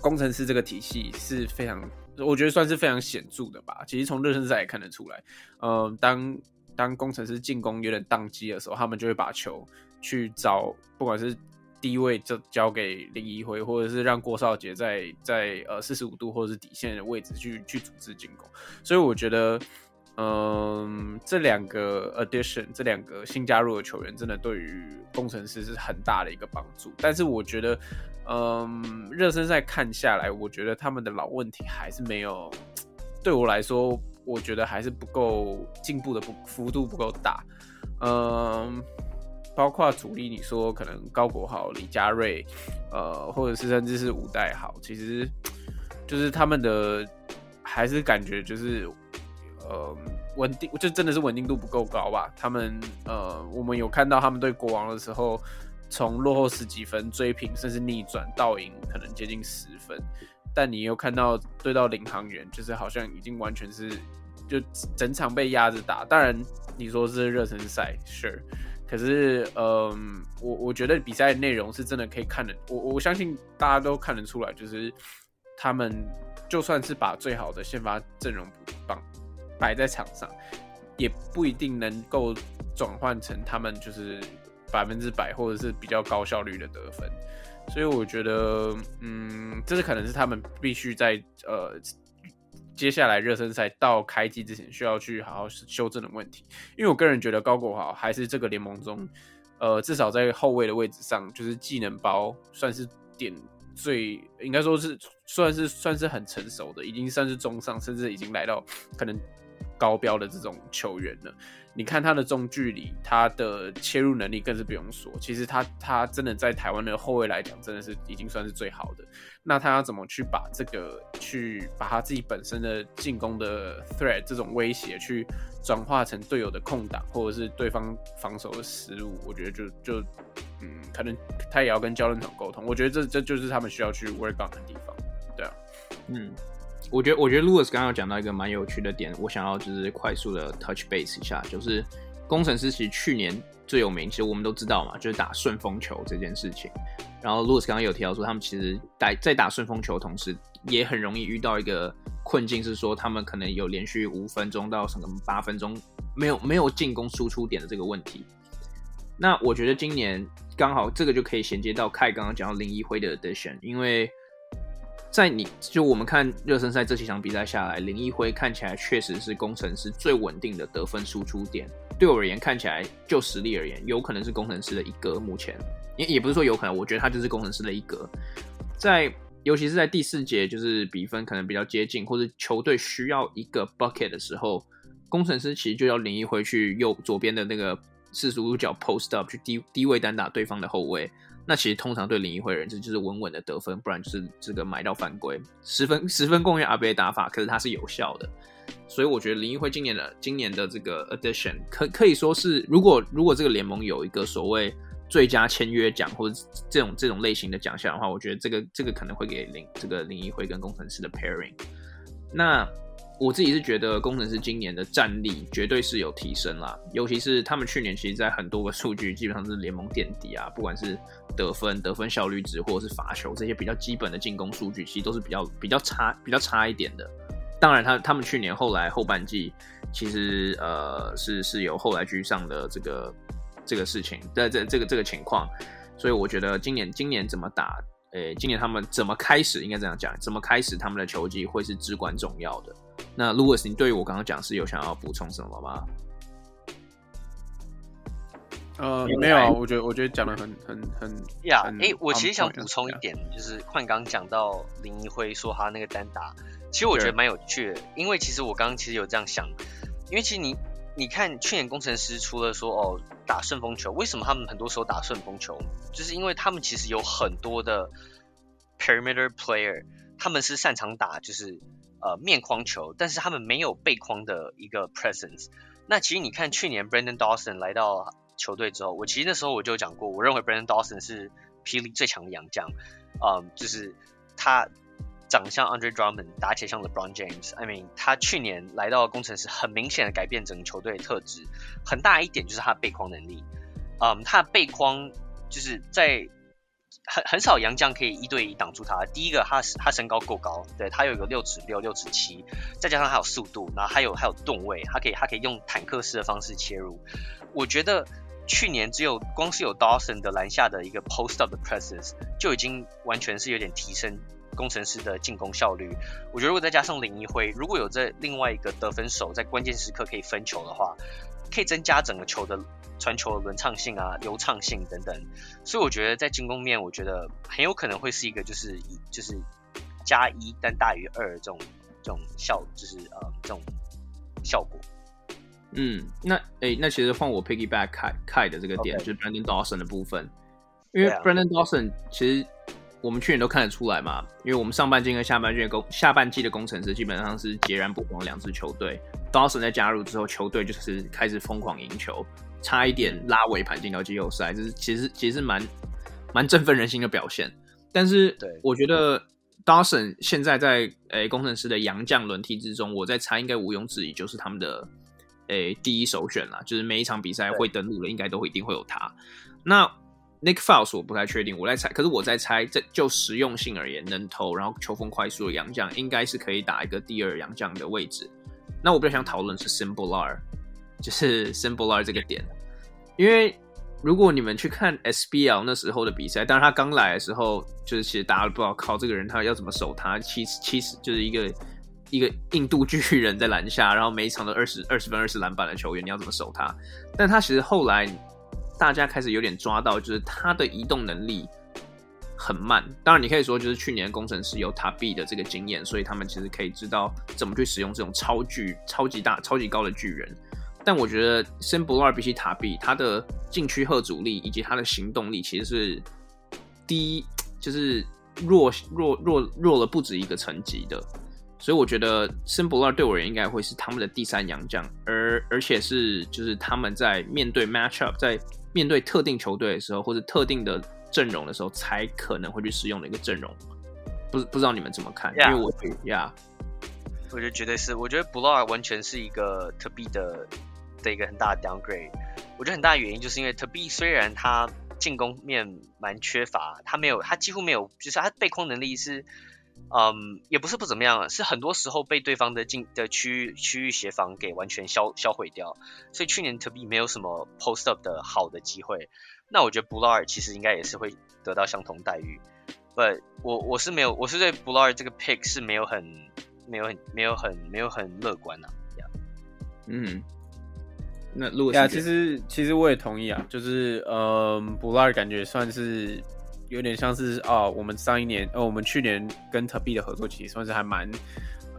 工程师这个体系是非常，我觉得算是非常显著的吧。其实从热身赛也看得出来，嗯，当当工程师进攻有点宕机的时候，他们就会把球去找，不管是。低位就交给林一辉，或者是让郭少杰在在呃四十五度或者是底线的位置去去组织进攻，所以我觉得，嗯，这两个 addition 这两个新加入的球员，真的对于工程师是很大的一个帮助。但是我觉得，嗯，热身赛看下来，我觉得他们的老问题还是没有，对我来说，我觉得还是不够进步的不幅度不够大，嗯。包括主力，你说可能高国豪、李佳瑞，呃，或者是甚至是吴岱豪，其实就是他们的还是感觉就是呃稳定，就真的是稳定度不够高吧。他们呃，我们有看到他们对国王的时候，从落后十几分追平，甚至逆转倒赢，可能接近十分。但你又看到对到领航员，就是好像已经完全是就整场被压着打。当然你说是热身赛，Sure。可是，嗯，我我觉得比赛内容是真的可以看的，我我相信大家都看得出来，就是他们就算是把最好的先发阵容放摆在场上，也不一定能够转换成他们就是百分之百或者是比较高效率的得分。所以我觉得，嗯，这是可能是他们必须在呃接下来热身赛到开季之前需要去好好修正的问题。因为我个人觉得高国豪还是这个联盟中，呃，至少在后卫的位置上，就是技能包算是点最应该说是算是算是很成熟的，已经算是中上，甚至已经来到可能高标的这种球员了。你看他的中距离，他的切入能力更是不用说。其实他他真的在台湾的后卫来讲，真的是已经算是最好的。那他要怎么去把这个去把他自己本身的进攻的 threat 这种威胁去转化成队友的空档，或者是对方防守的失误？我觉得就就嗯，可能他也要跟教练团沟通。我觉得这这就是他们需要去 work on 的地方。对啊，嗯。我觉得，我觉得 Louis 刚刚有讲到一个蛮有趣的点，我想要就是快速的 touch base 一下，就是工程师其实去年最有名，其实我们都知道嘛，就是打顺风球这件事情。然后 Louis 刚刚有提到说，他们其实在在打顺风球同时，也很容易遇到一个困境，是说他们可能有连续五分钟到什么八分钟没有没有进攻输出点的这个问题。那我觉得今年刚好这个就可以衔接到 Kai 刚刚讲到林一辉的 addition，因为。在你就我们看热身赛这几场比赛下来，林一辉看起来确实是工程师最稳定的得分输出点。对我而言，看起来就实力而言，有可能是工程师的一格。目前也也不是说有可能，我觉得他就是工程师的一格。在尤其是在第四节，就是比分可能比较接近，或者球队需要一个 bucket 的时候，工程师其实就要林一辉去右左边的那个四十五度角 post up 去低低位单打对方的后卫。那其实通常对林一辉人，这就是稳稳的得分，不然就是这个买到犯规，十分十分贡献阿贝打法，可是它是有效的，所以我觉得林一辉今年的今年的这个 addition 可可以说是，如果如果这个联盟有一个所谓最佳签约奖或者这种这种类型的奖项的话，我觉得这个这个可能会给林这个林一辉跟工程师的 pairing，那。我自己是觉得工程师今年的战力绝对是有提升啦，尤其是他们去年其实，在很多个数据基本上是联盟垫底啊，不管是得分、得分效率值，或者是罚球这些比较基本的进攻数据，其实都是比较比较差、比较差一点的。当然他，他们去年后来后半季其实呃是是有后来居上的这个这个事情，在这这个这个情况，所以我觉得今年今年怎么打，诶，今年他们怎么开始，应该这样讲，怎么开始他们的球技会是至关重要的。那 Louis，你对于我刚刚讲是有想要补充什么吗？呃，没有啊，我觉得我觉得讲的很很很呀。哎、yeah, 欸，我其实想补充一点，就是换刚讲到林一辉说他那个单打，其实我觉得蛮有趣的，因为其实我刚刚其实有这样想，因为其实你你看去年工程师除了说哦打顺风球，为什么他们很多时候打顺风球？就是因为他们其实有很多的 perimeter player，他们是擅长打就是。呃，面框球，但是他们没有背框的一个 presence。那其实你看，去年 Brandon Dawson 来到球队之后，我其实那时候我就讲过，我认为 Brandon Dawson 是霹雳最强的洋将。嗯，就是他长相 Andre Drummond，打起来像 LeBron James。I mean，他去年来到工程师，很明显的改变整个球队的特质。很大一点就是他的背框能力。嗯，他的背框就是在。很很少洋将可以一对一挡住他。第一个，他他身高够高，对，他有一个六尺六、六尺七，再加上他有速度，然后还有还有吨位，他可以他可以用坦克式的方式切入。我觉得去年只有光是有 Dawson 的篮下的一个 post up 的 presence 就已经完全是有点提升工程师的进攻效率。我觉得如果再加上林一辉，如果有这另外一个得分手在关键时刻可以分球的话，可以增加整个球的。传球的轮畅性啊、流畅性等等，所以我觉得在进攻面，我觉得很有可能会是一个就是一就是加一但大于二这种这种效，就是呃这种效果。嗯，那诶、欸，那其实换我 piggyback Kai Kai 的这个点.就是 Brandon Dawson 的部分，因为 Brandon Dawson 其实我们去年都看得出来嘛，因为我们上半季跟下半季的攻下半季的工程师基本上是截然不同的两支球队。Dawson 在加入之后，球队就是开始疯狂赢球。差一点拉尾盘进到季后赛，这是其实其实蛮蛮振奋人心的表现。但是，我觉得 Dawson 现在在诶工程师的洋将轮替之中，我在猜应该毋庸置疑就是他们的诶第一首选啦。就是每一场比赛会登陆的，应该都会一定会有他。那 Nick Foles 我不太确定，我在猜，可是我在猜，这就实用性而言，能投然后球风快速的洋将，应该是可以打一个第二洋将的位置。那我比较想讨论是 Simple R。就是 Sam Bullard 这个点，因为如果你们去看 SBL 那时候的比赛，当然他刚来的时候，就是其实大家都不知道靠这个人他要怎么守他，七十七十就是一个一个印度巨人在篮下，然后每一场都二十二十分二十篮板的球员，你要怎么守他？但他其实后来大家开始有点抓到，就是他的移动能力。很慢，当然你可以说就是去年工程师有塔比的这个经验，所以他们其实可以知道怎么去使用这种超巨、超级大、超级高的巨人。但我觉得 Sam Bullard 比起塔比，他的禁区吓阻力以及他的行动力其实是低，就是弱弱弱弱了不止一个层级的。所以我觉得 Sam Bullard 对我而言应该会是他们的第三洋将，而而且是就是他们在面对 matchup，在面对特定球队的时候，或者特定的。阵容的时候才可能会去使用的一个阵容，不不知道你们怎么看？Yeah. 因为我呀，yeah. 我觉得绝对是，我觉得 Bullard 完全是一个特币的的一个很大的 downgrade。我觉得很大的原因就是因为特币虽然他进攻面蛮缺乏，他没有，他几乎没有，就是他背筐能力是，嗯，也不是不怎么样，是很多时候被对方的进的区域区域协防给完全销销毁掉，所以去年特币没有什么 post up 的好的机会。那我觉得 Bular 其实应该也是会得到相同待遇，But 我我是没有，我是对 Bular 这个 pick 是没有很没有很没有很没有很乐观呐、啊。嗯，那如果呀，其实其实我也同意啊，就是呃，Bullard 感觉算是有点像是哦，我们上一年呃，我们去年跟特币的合作其实算是还蛮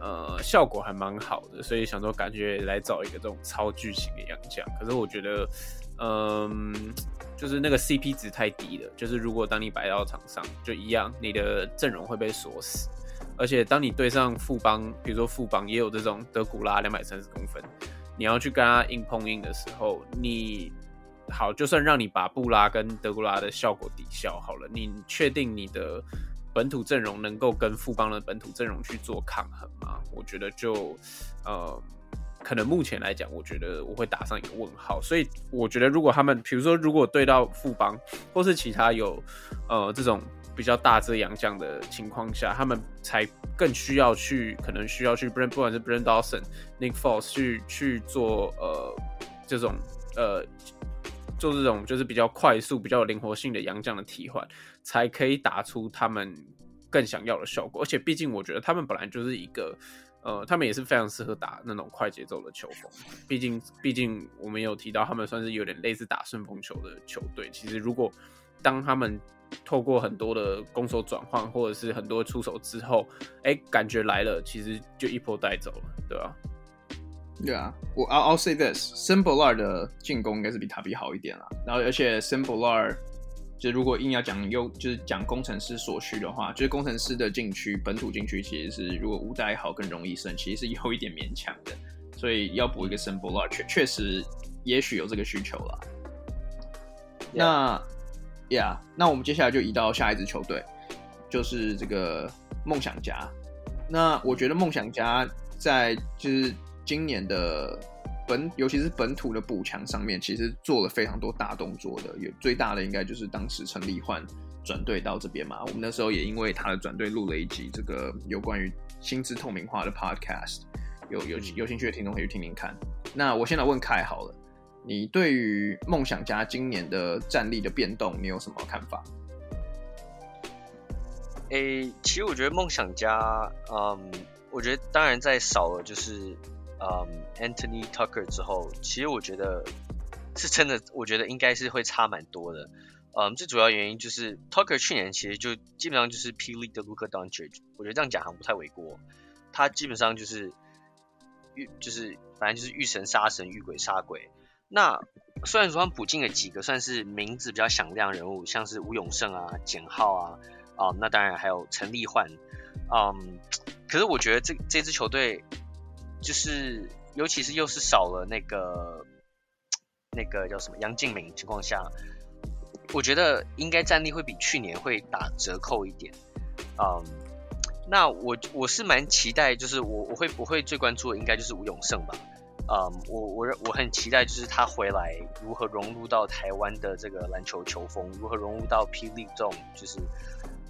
呃效果还蛮好的，所以想说感觉来找一个这种超巨型的洋将，可是我觉得嗯。呃就是那个 CP 值太低了，就是如果当你摆到场上，就一样，你的阵容会被锁死。而且当你对上富邦，比如说富邦也有这种德古拉两百三十公分，你要去跟他硬碰硬的时候，你好，就算让你把布拉跟德古拉的效果抵消好了，你确定你的本土阵容能够跟富邦的本土阵容去做抗衡吗？我觉得就呃。可能目前来讲，我觉得我会打上一个问号。所以我觉得，如果他们，比如说，如果对到富邦或是其他有呃这种比较大只洋将的情况下，他们才更需要去，可能需要去，不管是 Brand Dawson、Nick Foles 去去做呃这种呃做这种就是比较快速、比较有灵活性的洋将的替换，才可以打出他们更想要的效果。而且，毕竟我觉得他们本来就是一个。呃，他们也是非常适合打那种快节奏的球风，毕竟，毕竟我们有提到，他们算是有点类似打顺风球的球队。其实，如果当他们透过很多的攻守转换，或者是很多出手之后，哎、欸，感觉来了，其实就一波带走了，对吧？对啊，我 I'll, I'll say this，Sam Bullard 的进攻应该是比塔比好一点啦。然后，而且 Sam Bullard 就如果硬要讲优，就是讲工程师所需的话，就是工程师的禁区本土禁区其实是如果乌代好更容易胜，其实是有一点勉强的，所以要补一个 Sam Bullard 确确实也许有这个需求了。Yeah. 那，Yeah，那我们接下来就移到下一支球队，就是这个梦想家。那我觉得梦想家在就是今年的。本尤其是本土的补强上面，其实做了非常多大动作的。有最大的应该就是当时陈立焕转队到这边嘛。我们那时候也因为他的转队录了一集这个有关于薪资透明化的 podcast，有有有兴趣的听众可以去听听看。那我先来问凯好了，你对于梦想家今年的战力的变动，你有什么看法？诶、其实我觉得梦想家，嗯，我觉得当然在少了就是。嗯、，Anthony Tucker 之后，其实我觉得是真的，我觉得应该是会差蛮多的。嗯、最主要原因就是 Tucker 去年其实就基本上就是 P League 的 Luka Doncic，我觉得这样讲好像不太为过。他基本上就是遇就是反正就是遇神杀神，遇鬼杀鬼。那虽然说他们补进了几个算是名字比较响亮人物，像是吴永胜啊、简浩啊，啊、那当然还有陈立焕。嗯、可是我觉得这这支球队。就是，尤其是又是少了那个那个叫什么杨敬敏情况下，我觉得应该战力会比去年会打折扣一点。嗯，那我我是蛮期待，就是我我会我会最关注的应该就是吴永胜吧。嗯，我我我很期待就是他回来如何融入到台湾的这个篮球球风，如何融入到霹雳这种就是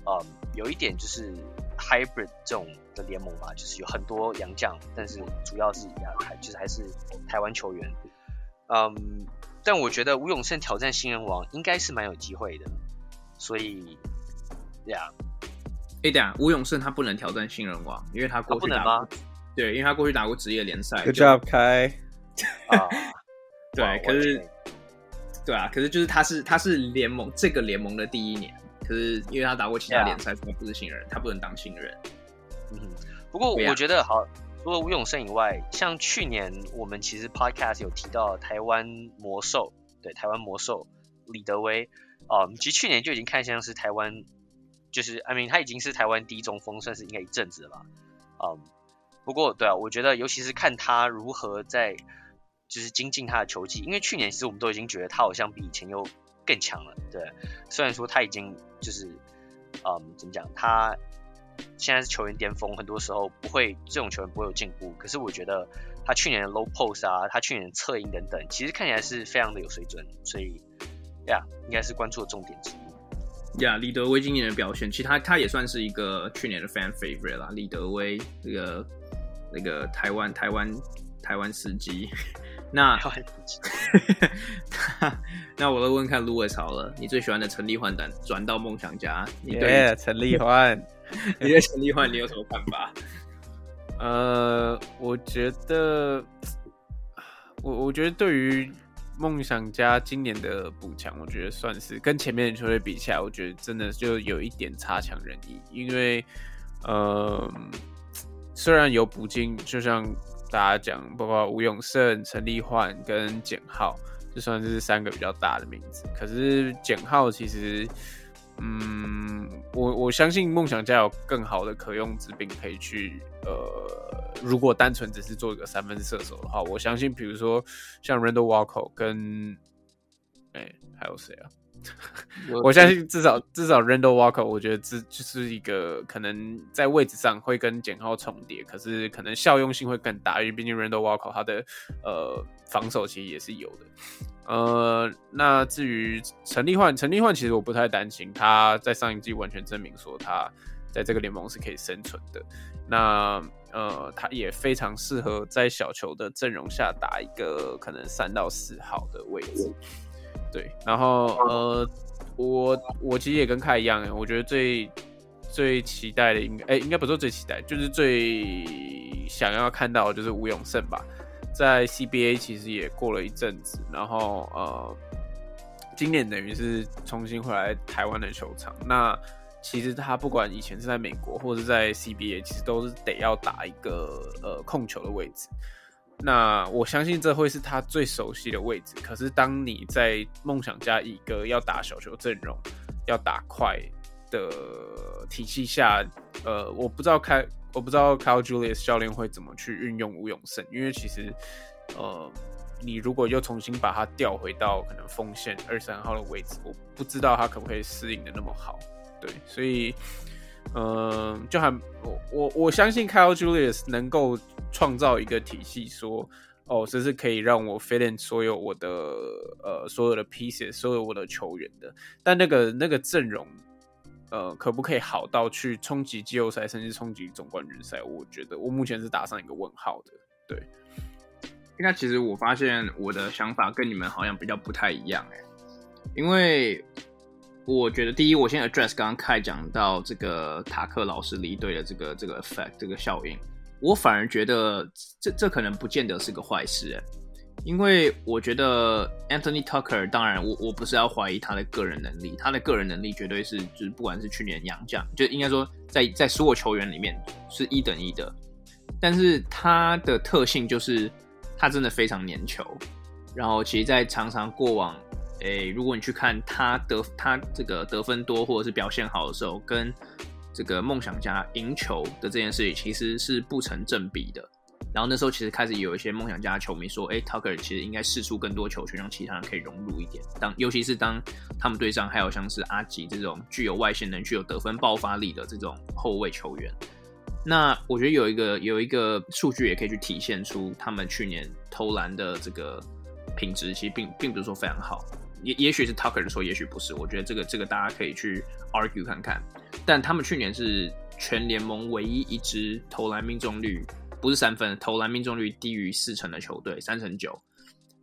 嗯有一点就是 hybrid 这种。的联盟嘛，就是有很多洋将，但是主要是还就是还是台湾球员。嗯，但我觉得吴永胜挑战新人王应该是蛮有机会的，所以，呀，哎，等下吴永胜他不能挑战新人王，因为他过去打过，对，因为他过去打过职业联赛。Good job，开。啊，对，可是，对啊，可是就是他是他是联盟这个联盟的第一年，可是因为他打过其他联赛，他不是新人，他不能当新人。嗯，不过我觉得好。除了吴永胜以外，像去年我们其实 podcast 有提到台湾魔兽，对，台湾魔兽李德威，啊、嗯，其实去年就已经看像是台湾，就是 I mean 他已经是台湾第一中锋，算是应该一阵子了吧，嗯，不过对啊，我觉得尤其是看他如何在就是精进他的球技，因为去年其实我们都已经觉得他好像比以前又更强了，对，虽然说他已经就是，嗯，怎么讲他。现在是球员巅峰，很多时候不会这种球员不会有进步。可是我觉得他去年的 low post 啊，他去年的策应等等，其实看起来是非常的有水准。所以，呀，应该是关注的重点之一。呀，李德威今年的表现，其实他他也算是一个去年的 fan favorite 啦。李德威这个那个台湾台湾台湾司机，那 那我来问看 Louis 好了，你最喜欢的陈立焕转转到梦想家，你对陈立焕。你对陈立焕你有什么看法？呃，我觉得，我我觉得对于梦想家今年的补强，我觉得算是跟前面的球队比起来，我觉得真的就有一点差强人意。因为，呃，虽然有补进，就像大家讲，包括吴永胜、陈立焕跟简浩，就算是三个比较大的名字，可是简浩其实。嗯，我我相信梦想家有更好的可用之兵可以去，呃，如果单纯只是做一个三分射手的话，我相信，比如说像 Randall Walker 跟，哎、还有谁啊？我相信至少至少 Randall Walker，我觉得这就是一个可能在位置上会跟简浩重叠，可是可能效用性会更大，因为毕竟 Randall Walker 他的呃防守其实也是有的。呃，那至于陈立焕，陈立焕其实我不太担心，他在上一季完全证明说他在这个联盟是可以生存的。那呃，他也非常适合在小球的阵容下打一个可能三到四号的位置。对，然后呃，我我其实也跟凯一样，我觉得最最期待的应该，哎，应该不是最期待，就是最想要看到的就是吴永胜吧，在 CBA 其实也过了一阵子，然后呃，今年等于是重新回来台湾的球场。那其实他不管以前是在美国或者是在 CBA，其实都是得要打一个呃控球的位置。那我相信这会是他最熟悉的位置。可是当你在梦想家一个要打小球阵容、要打快的体系下，呃，我不知道开，我不知道 Cal Julius 教练会怎么去运用吴永胜，因为其实，呃，你如果又重新把他调回到可能锋线二三号的位置，我不知道他可不可以适应的那么好。对，所以。嗯，就还我我我相信 Kyle Julius 能够创造一个体系说，哦，这是可以让我 fit in 所有我的呃所有的 pieces，所有我的球员的。但那个那个阵容，呃，可不可以好到去冲击季后赛，甚至冲击总冠军赛？我觉得我目前是打上一个问号的。对，那其实我发现我的想法跟你们好像比较不太一样哎，因为。我觉得第一，我先 address 刚刚凯讲到这个塔克老师离队的这个这个 effect 这个效应，我反而觉得这这可能不见得是个坏事，因为我觉得 Anthony Tucker 当然我我不是要怀疑他的个人能力，他的个人能力绝对是就是不管是去年洋将，就应该说在在所有球员里面是一等一的，但是他的特性就是他真的非常粘球，然后其实在常常过往。诶，如果你去看他得他这个得分多或者是表现好的时候，跟这个梦想家赢球的这件事情其实是不成正比的。然后那时候其实开始有一些梦想家球迷说，诶，Tucker 其实应该试出更多球权，让其他人可以融入一点。当尤其是当他们队上还有像是阿吉这种具有外线能、具有得分爆发力的这种后卫球员，那我觉得有一个有一个数据也可以去体现出他们去年投篮的这个品质，其实并并不是说非常好。也也许是 Tucker 的错，也许不是。我觉得这个这个大家可以去 argue 看看。但他们去年是全联盟唯一一支投篮命中率不是三分，投篮命中率低于四成的球队，三成九。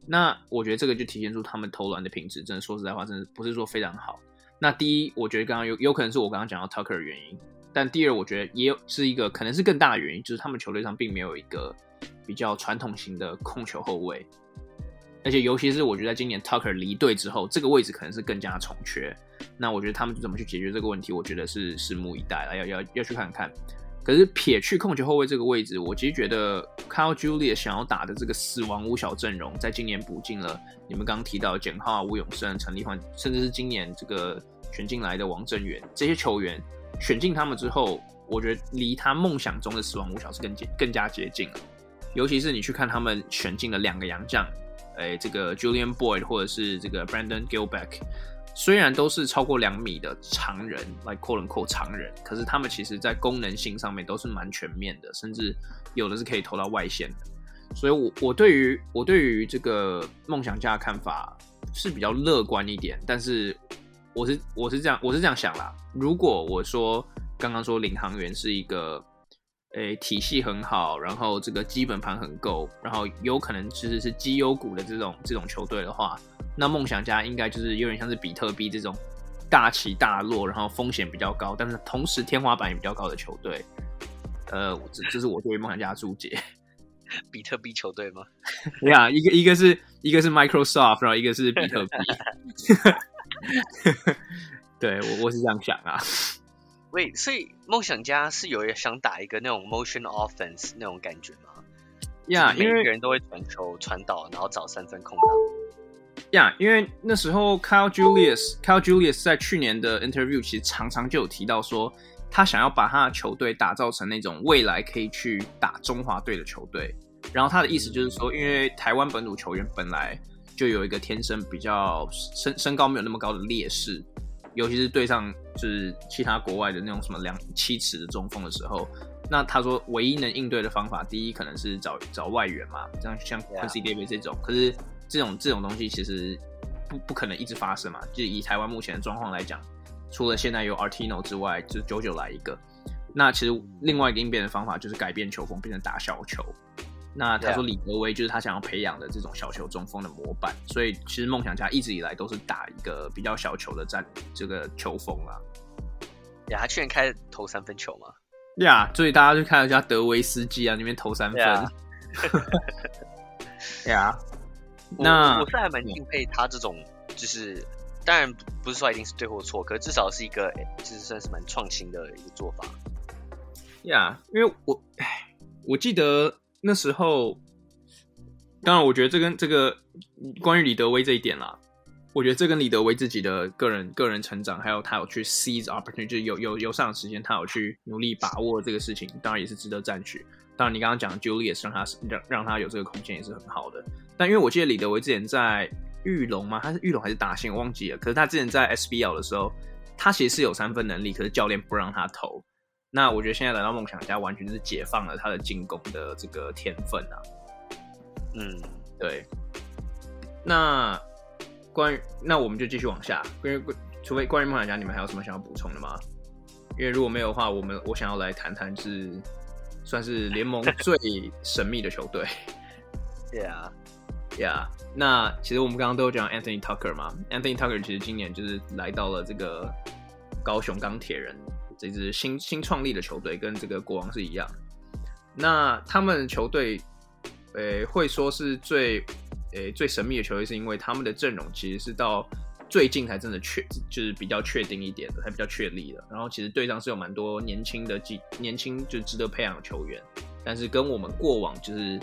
那我觉得这个就体现出他们投篮的品质，真的说实在话，真的不是说非常好。那第一，我觉得刚刚有有可能是我刚刚讲到 Tucker 的原因，但第二，我觉得也有是一个可能是更大的原因，就是他们球队上并没有一个比较传统型的控球后卫，而且尤其是我觉得在今年 Tucker 离队之后，这个位置可能是更加重缺。那我觉得他们怎么去解决这个问题，我觉得是拭目以待了，要要要去看看。可是撇去控球后卫这个位置，我其实觉得 Kyle Julius 想要打的这个死亡五小阵容，在今年补进了你们刚刚提到简浩、吴永胜、陈立焕，甚至是今年这个选进来的王正源这些球员，选进他们之后，我觉得离他梦想中的死亡五小是更接更加接近了。尤其是你去看他们选进了两个洋将，哎，这个 Julian Boyd 或者是这个 Brandon Gilbeck。虽然都是超过两米的长人，like quote unquote 长人，可是他们其实在功能性上面都是蛮全面的，甚至有的是可以投到外线的。所以我，我我对于我对于这个梦想家的看法是比较乐观一点。但是，我是我是这样我是这样想啦。如果我说刚刚说领航员是一个，诶、欸、体系很好，然后这个基本盘很够，然后有可能其实是绩优股的这种这种球队的话。那梦想家应该就是有点像是比特币这种大起大落，然后风险比较高，但是同时天花板也比较高的球队。呃，这这是我对于梦想家的注解。比特币球队吗？对啊，一个一个是一个是 Microsoft，然后一个是比特币。对，我我是这样想啊。喂，所以梦想家是有人想打一个那种 motion offense 那种感觉吗？呀、yeah，因为每个人都会传球传导，然后找三分空档。呀、yeah，因为那时候 Kyle Julius，Kyle Julius 在去年的 interview 其实常常就有提到说，他想要把他的球队打造成那种未来可以去打中华队的球队。然后他的意思就是说，因为台湾本土球员本来就有一个天生比较身身高没有那么高的劣势，尤其是对上就是其他国外的那种什么两七尺的中锋的时候，那他说唯一能应对的方法，第一可能是找找外援嘛，这样像 Quincy Davis 这种，可是。这种这种东西其实不不可能一直发生嘛，就以台湾目前的状况来讲，除了现在有 Artino 之外，就久久来一个。那其实另外一个应变的方法就是改变球风，变成打小球。那他说李德威就是他想要培养的这种小球中锋的模板，所以其实梦想家一直以来都是打一个比较小球的战这个球风啊。呀，他去年开投三分球嘛？呀，所以大家就看了一下德维斯基啊，那边投三分。呀。那我是还蛮敬佩他这种，就是当然不是说一定是对或错，可是至少是一个，就是算是蛮创新的一个做法。呀、yeah，因为我，我记得那时候，当然我觉得这跟这个关于李德威这一点啦，我觉得这跟李德威自己的个人个人成长，还有他有去 seize opportunity，就有有有上时间，他有去努力把握这个事情，当然也是值得赞许。当然，你刚刚讲的 Julius 让他让让他有这个空间也是很好的。但因为我记得李德威之前在玉龙吗？他是玉龙还是大兴？忘记了。可是他之前在 SBL 的时候，他其实是有三分能力，可是教练不让他投。那我觉得现在来到梦想家，完全就是解放了他的进攻的这个天分啊。嗯，对。那关于那我们就继续往下，因为除非关于梦想家，你们还有什么想要补充的吗？因为如果没有的话，我们我想要来谈谈是。算是联盟 最神秘的球队，Yeah，Yeah。那其实我们刚刚都有讲 Anthony Tucker 嘛，Anthony Tucker 其实今年就是来到了这个高雄钢铁人这支新新创立的球队，跟这个国王是一样。那他们球队，呃、会说是最，呃、最神秘的球队，是因为他们的阵容其实是到。最近才真的确就是比较确定一点的，才比较确立的。然后其实队上是有蛮多年轻的、几年轻就值得培养的球员，但是跟我们过往就是，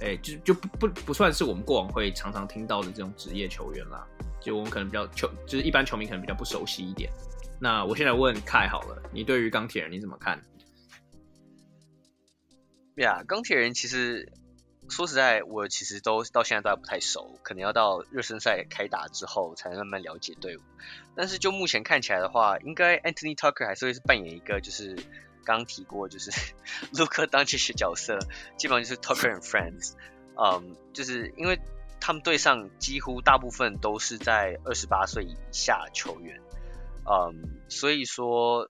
哎、就就不不不算是我们过往会常常听到的这种职业球员啦。就我们可能比较球，就是一般球迷可能比较不熟悉一点。那我现在问凯好了，你对于钢铁人你怎么看？呀，钢铁人其实。说实在，我其实都到现在都还不太熟，可能要到热身赛开打之后才能慢慢了解队伍。但是就目前看起来的话，应该 Anthony Tucker 还是会是扮演一个就是刚提过就是 Luka Doncic 的角色，基本上就是 Tucker and Friends。嗯，就是因为他们队上几乎大部分都是在二十八岁以下球员，嗯，所以说。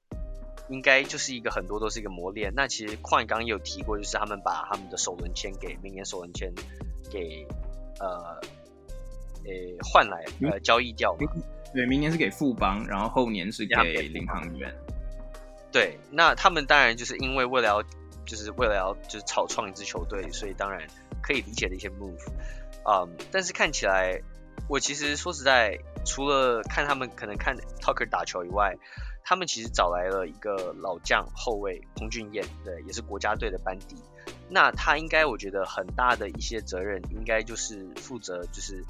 应该就是一个很多都是一个磨练。那其实矿刚刚也有提过，就是他们把他们的首轮签给明年首轮签给呃，诶换来呃交易掉嘛。对，明年是给富邦，然后后年是给领航员。对，那他们当然就是因为为了要，就是为了要就是草创一支球队，所以当然可以理解的一些 move。嗯，但是看起来，我其实说实在，除了看他们可能看 Tucker 打球以外，他们其实找来了一个老将后卫彭俊彦，对，也是国家队的班底。那他应该，我觉得很大的一些责任，应该就是负责就是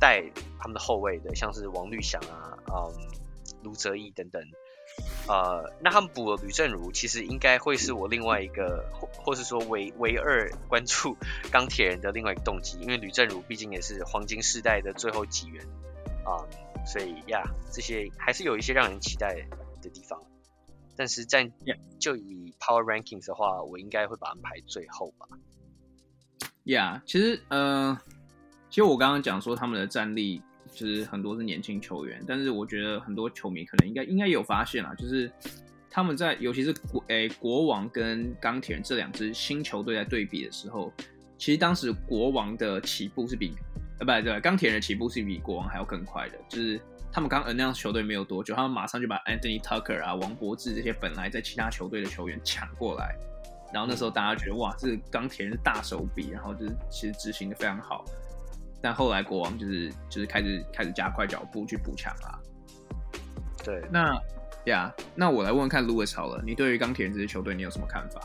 带他们的后卫的，像是王绿翔啊，嗯，卢哲义等等。呃，那他们补了吕正如，其实应该会是我另外一个，或或是说唯唯二关注 钢铁人的另外一个动机，因为吕正如毕竟也是黄金世代的最后几员啊，嗯，所以呀，这些还是有一些让人期待的地方。但是在就以 Power Rankings 的话，我应该会把它们排最后吧。Yeah，其实呃，其实我刚刚讲说他们的战力。其实很多是年轻球员，但是我觉得很多球迷可能应该应该有发现啊，就是他们在尤其是国诶、国王跟钢铁人这两支新球队在对比的时候，其实当时国王的起步是比呃不对，钢铁人的起步是比国王还要更快的，就是他们刚 announce 球队没有多久，他们马上就把 Anthony Tucker 啊、王柏智这些本来在其他球队的球员抢过来，然后那时候大家觉得哇，这钢铁人是大手笔，然后就是其实执行的非常好。但后来国王就是就是开始开始加快脚步去补强啦。对，那呀，yeah, 那我来问问看，Louis 好了，你对于钢铁人这支球队你有什么看法？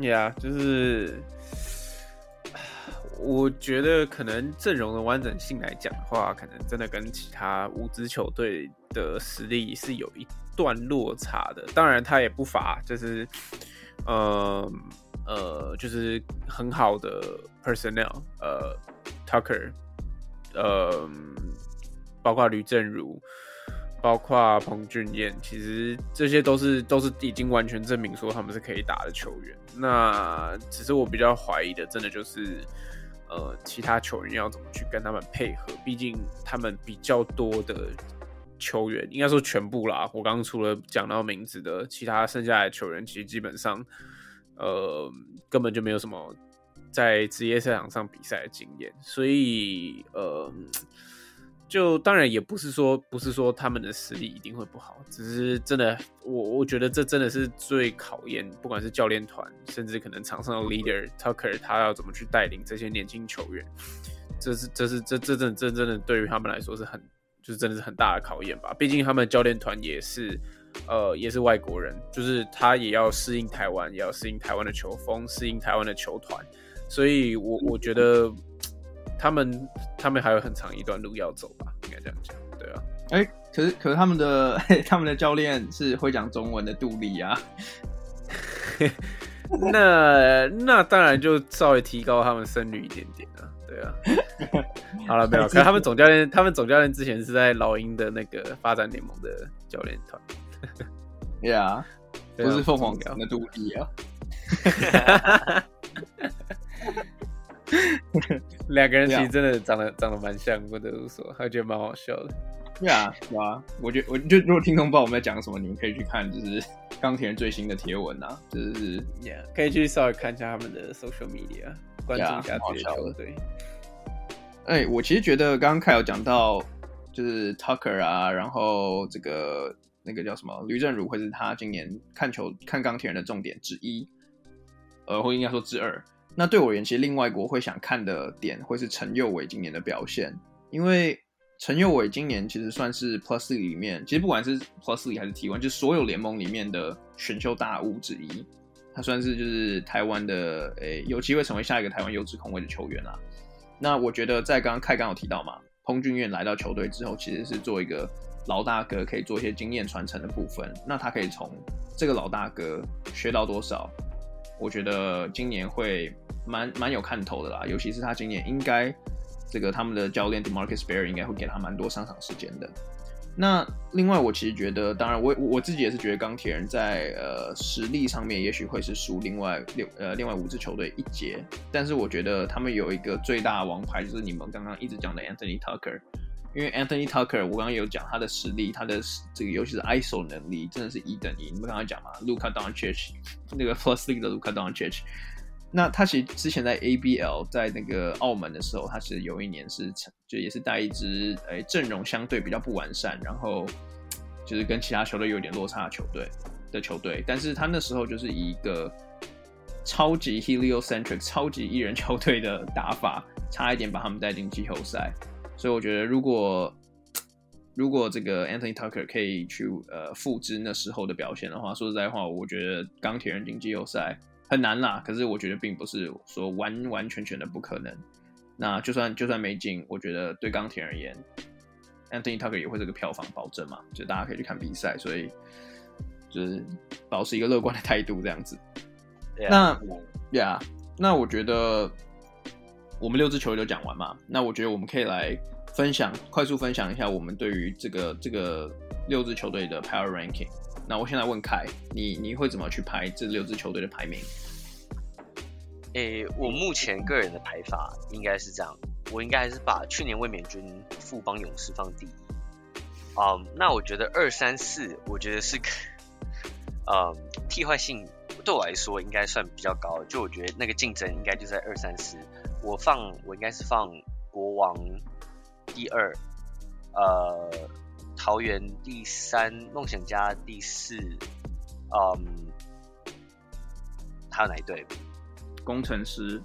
呀，yeah, 就是我觉得可能阵容的完整性来讲的话，可能真的跟其他五支球队的实力是有一段落差的。当然，他也不乏就是，呃。呃，就是很好的 personnel，呃，Tucker，呃，包括吕政儒，包括彭俊彦，其实这些都是都是已经完全证明说他们是可以打的球员。那只是我比较怀疑的，真的就是呃，其他球员要怎么去跟他们配合？毕竟他们比较多的球员，应该说全部啦。我刚刚除了讲到名字的，其他剩下来的球员，其实基本上。呃，根本就没有什么在职业赛场上比赛的经验，所以呃，就当然也不是说不是说他们的实力一定会不好，只是真的，我我觉得这真的是最考验，不管是教练团，甚至可能场上的 leader Tucker，他要怎么去带领这些年轻球员，这是这是这这真这真的对于他们来说是很就是真的是很大的考验吧，毕竟他们教练团也是。呃，也是外国人，就是他也要适应台湾，也要适应台湾的球风，适应台湾的球团，所以我我觉得他们他们还有很长一段路要走吧，应该这样讲，对啊。哎、欸，可是可是他们的他们的教练是会讲中文的杜丽啊，那那当然就稍微提高他们胜率一点点啊，对啊。好了，没有，可是他们总教练他们总教练之前是在老鹰的那个发展联盟的教练团。Yeah，不是凤凰城的杜丽啊。两个人其实真的长得 Yeah. 长得蛮像，不得不说，还觉得蛮好笑的。Yeah，对啊，我觉得我就如果听众不知道我们在讲什么，你们可以去看，就是钢铁人最新的贴文啊，就是 Yeah，可以去稍微看一下他们的 social media，关注一下这些球队。哎、欸，我其实觉得刚刚凯有讲到，就是 Tucker 啊，然后这个。那个叫什么？吕正儒会是他今年看球看钢铁人的重点之一，呃，或应该说之二。那对我而言，其实另外一个我会想看的点会是陈佑伟今年的表现，因为陈佑伟今年其实算是 Plus 里面，其实不管是 Plus 里还是 T1，就所有联盟里面的选秀大物之一。他算是就是台湾的，诶、有机会成为下一个台湾优质控卫的球员啦。那我觉得在刚刚凯刚有提到嘛，彭俊彦来到球队之后，其实是做一个。老大哥可以做一些经验传承的部分，那他可以从这个老大哥学到多少？我觉得今年会蛮蛮有看头的啦，尤其是他今年应该这个他们的教练 DeMarcus Berry 应该会给他蛮多上场时间的。那另外，我其实觉得，当然我我自己也是觉得钢铁人在呃实力上面也许会是输另外六呃另外五支球队一截，但是我觉得他们有一个最大的王牌，就是你们刚刚一直讲的 Anthony Tucker。因为 Anthony Tucker，我刚刚有讲他的实力，他的这个尤其是 ISO 能力真的是一等一。你们刚刚讲嘛，Luka Doncic 那个 Plus League 的 Luka Doncic，那他其实之前在 ABL 在那个澳门的时候，他其实有一年是就也是带一支诶阵容相对比较不完善，然后就是跟其他球队有点落差的球队的球队，但是他那时候就是以一个超级 heliocentric 超级艺人球队的打法，差一点把他们带进季后赛。所以我觉得如果如果这个 Anthony Tucker 可以去呃复制那时候的表现的话，说实在话，我觉得钢铁人进季后赛。很难啦，可是我觉得并不是说完完全全的不可能。那就算就算没进，我觉得对钢铁而言，Anthony Tucker 也会是个票房保证嘛，就大家可以去看比赛，所以就是保持一个乐观的态度这样子。Yeah. 那呀，yeah, 那我觉得我们六支球队都讲完嘛，那我觉得我们可以来分享，快速分享一下我们对于这个这个六支球队的 Power Ranking。那我现在问凯，你你会怎么去排这六支球队的排名？诶、我目前个人的排法应该是这样，我应该还是把去年卫冕军富邦勇士放第一。啊、那我觉得二三四，我觉得是，呃、替换性对我来说应该算比较高，就我觉得那个竞争应该就在二三四。我放我应该是放国王第二，呃。桃园第三，梦想家第四，嗯，还有哪一队？工程师。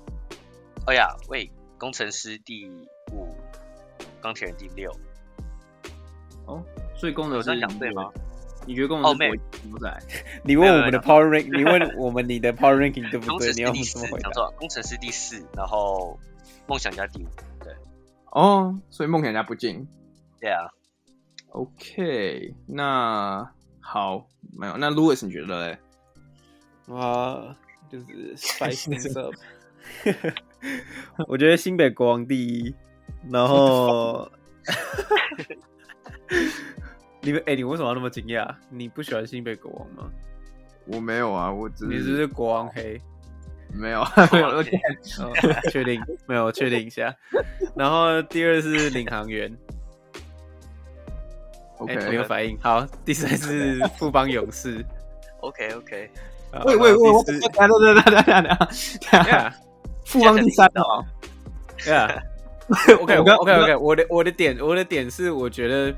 哎呀，喂，工程师第五，钢铁人第六。哦，所以工程师两队吗？你觉得工程师不在？你问我们的 Power Rank，你问我们你的 Power Ranking 对不对？你要怎么回答？工程师第四，然后梦想家第五。对。哦，所以梦想家不进。对啊。OK，那好，没有。那 Louis 你觉得嘞？哇，就是 spice up。我觉得新北国王第一，然后 你们哎、欸，你为什么要那么惊讶？你不喜欢新北国王吗？我没有啊，我只是你只是国王黑？没有，没有。确定？没有，确定一下。然后第二是领航员。OK，没有反应。好，第三是 富邦勇士。OK OK。喂喂喂，等下等下等下等下，富邦第三哦。Yeah。OK OK OK OK。我的我的点我的点是，我觉得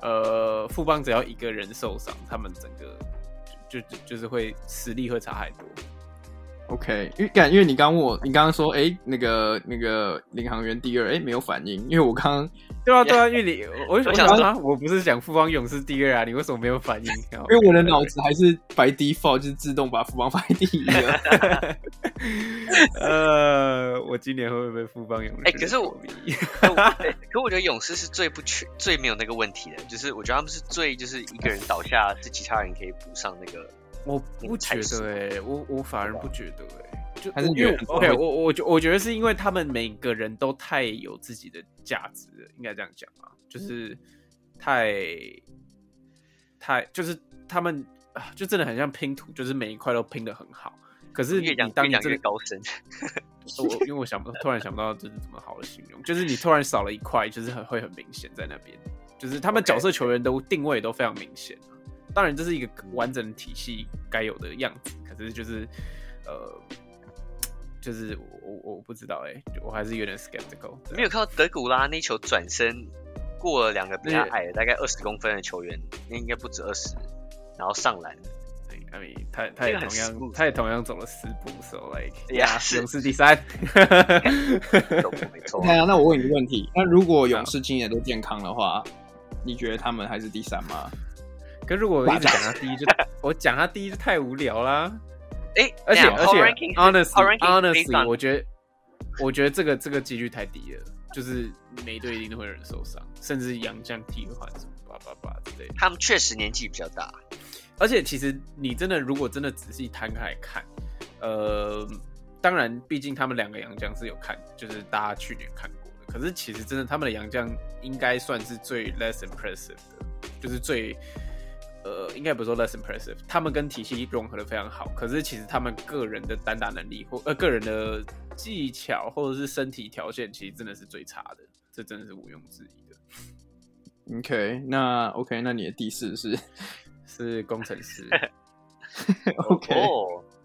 呃，富邦只要一个人受伤，他们整个就就就是会实力会差太多。OK，因为感，因为你刚问我，你刚刚说，哎、欸，那个那个领航员第二，哎、欸，没有反应，因为我刚 刚，对啊对啊，因为你，我我想说，我不是讲富邦勇士第二啊，你为什么没有反应？因为我的脑子还是 by default 就是自动把富邦排第一了。呃，我今年会不会被富邦勇士？哎、欸，可是我，欸、可我觉得勇士是最不缺、最没有那个问题的，就是我觉得他们是最就是一个人倒下，是其他人可以补上那个。我不觉得哎、欸，我我反而不觉得哎、欸，就还是因为 OK，我我觉我觉得是因为他们每个人都太有自己的价值了，应该这样讲啊，就是太太就是他们啊，就真的很像拼图，就是每一块都拼的很好。可是你当你这个高深，我因为我想不突然想不到这是怎么好的形容，就是你突然少了一块，就是很会很明显在那边，就是他们角色球员都定位都非常明显。当然，这是一个完整的体系该有的样子。可是，就是，呃，就是我我我不知道哎、欸，我还是有点 skeptical。没有看到德古拉那球转身过了两个比较矮大概二十公分的球员，那应该不止二十，然后上篮。对，阿米他他也同样他也同样走了四步，so like 呀，勇士第三。没错。那那我问你一个问题：那如果勇士今年都健康的话，你觉得他们还是第三吗？可如果我一直讲他第一就，就我讲他第一就太无聊啦。哎、欸，而且而且，honestly honestly，我觉得我觉得这个这个几率太低了，就是每队一定都会有人受伤，甚至杨将替换什么叭叭叭之类的。他们确实年纪比较大，而且其实你真的如果真的仔细摊开来看，呃，当然，毕竟他们两个杨将是有看，就是大家去年看过的。可是其实真的他们的杨将应该算是最 less impressive 的，就是最。呃，应该不是说 less impressive，他们跟体系融合的非常好，可是其实他们个人的单打能力或呃个人的技巧或者是身体条件，其实真的是最差的，这真的是毋庸置疑的。OK，那 OK，那你的第四是 是工程师。OK，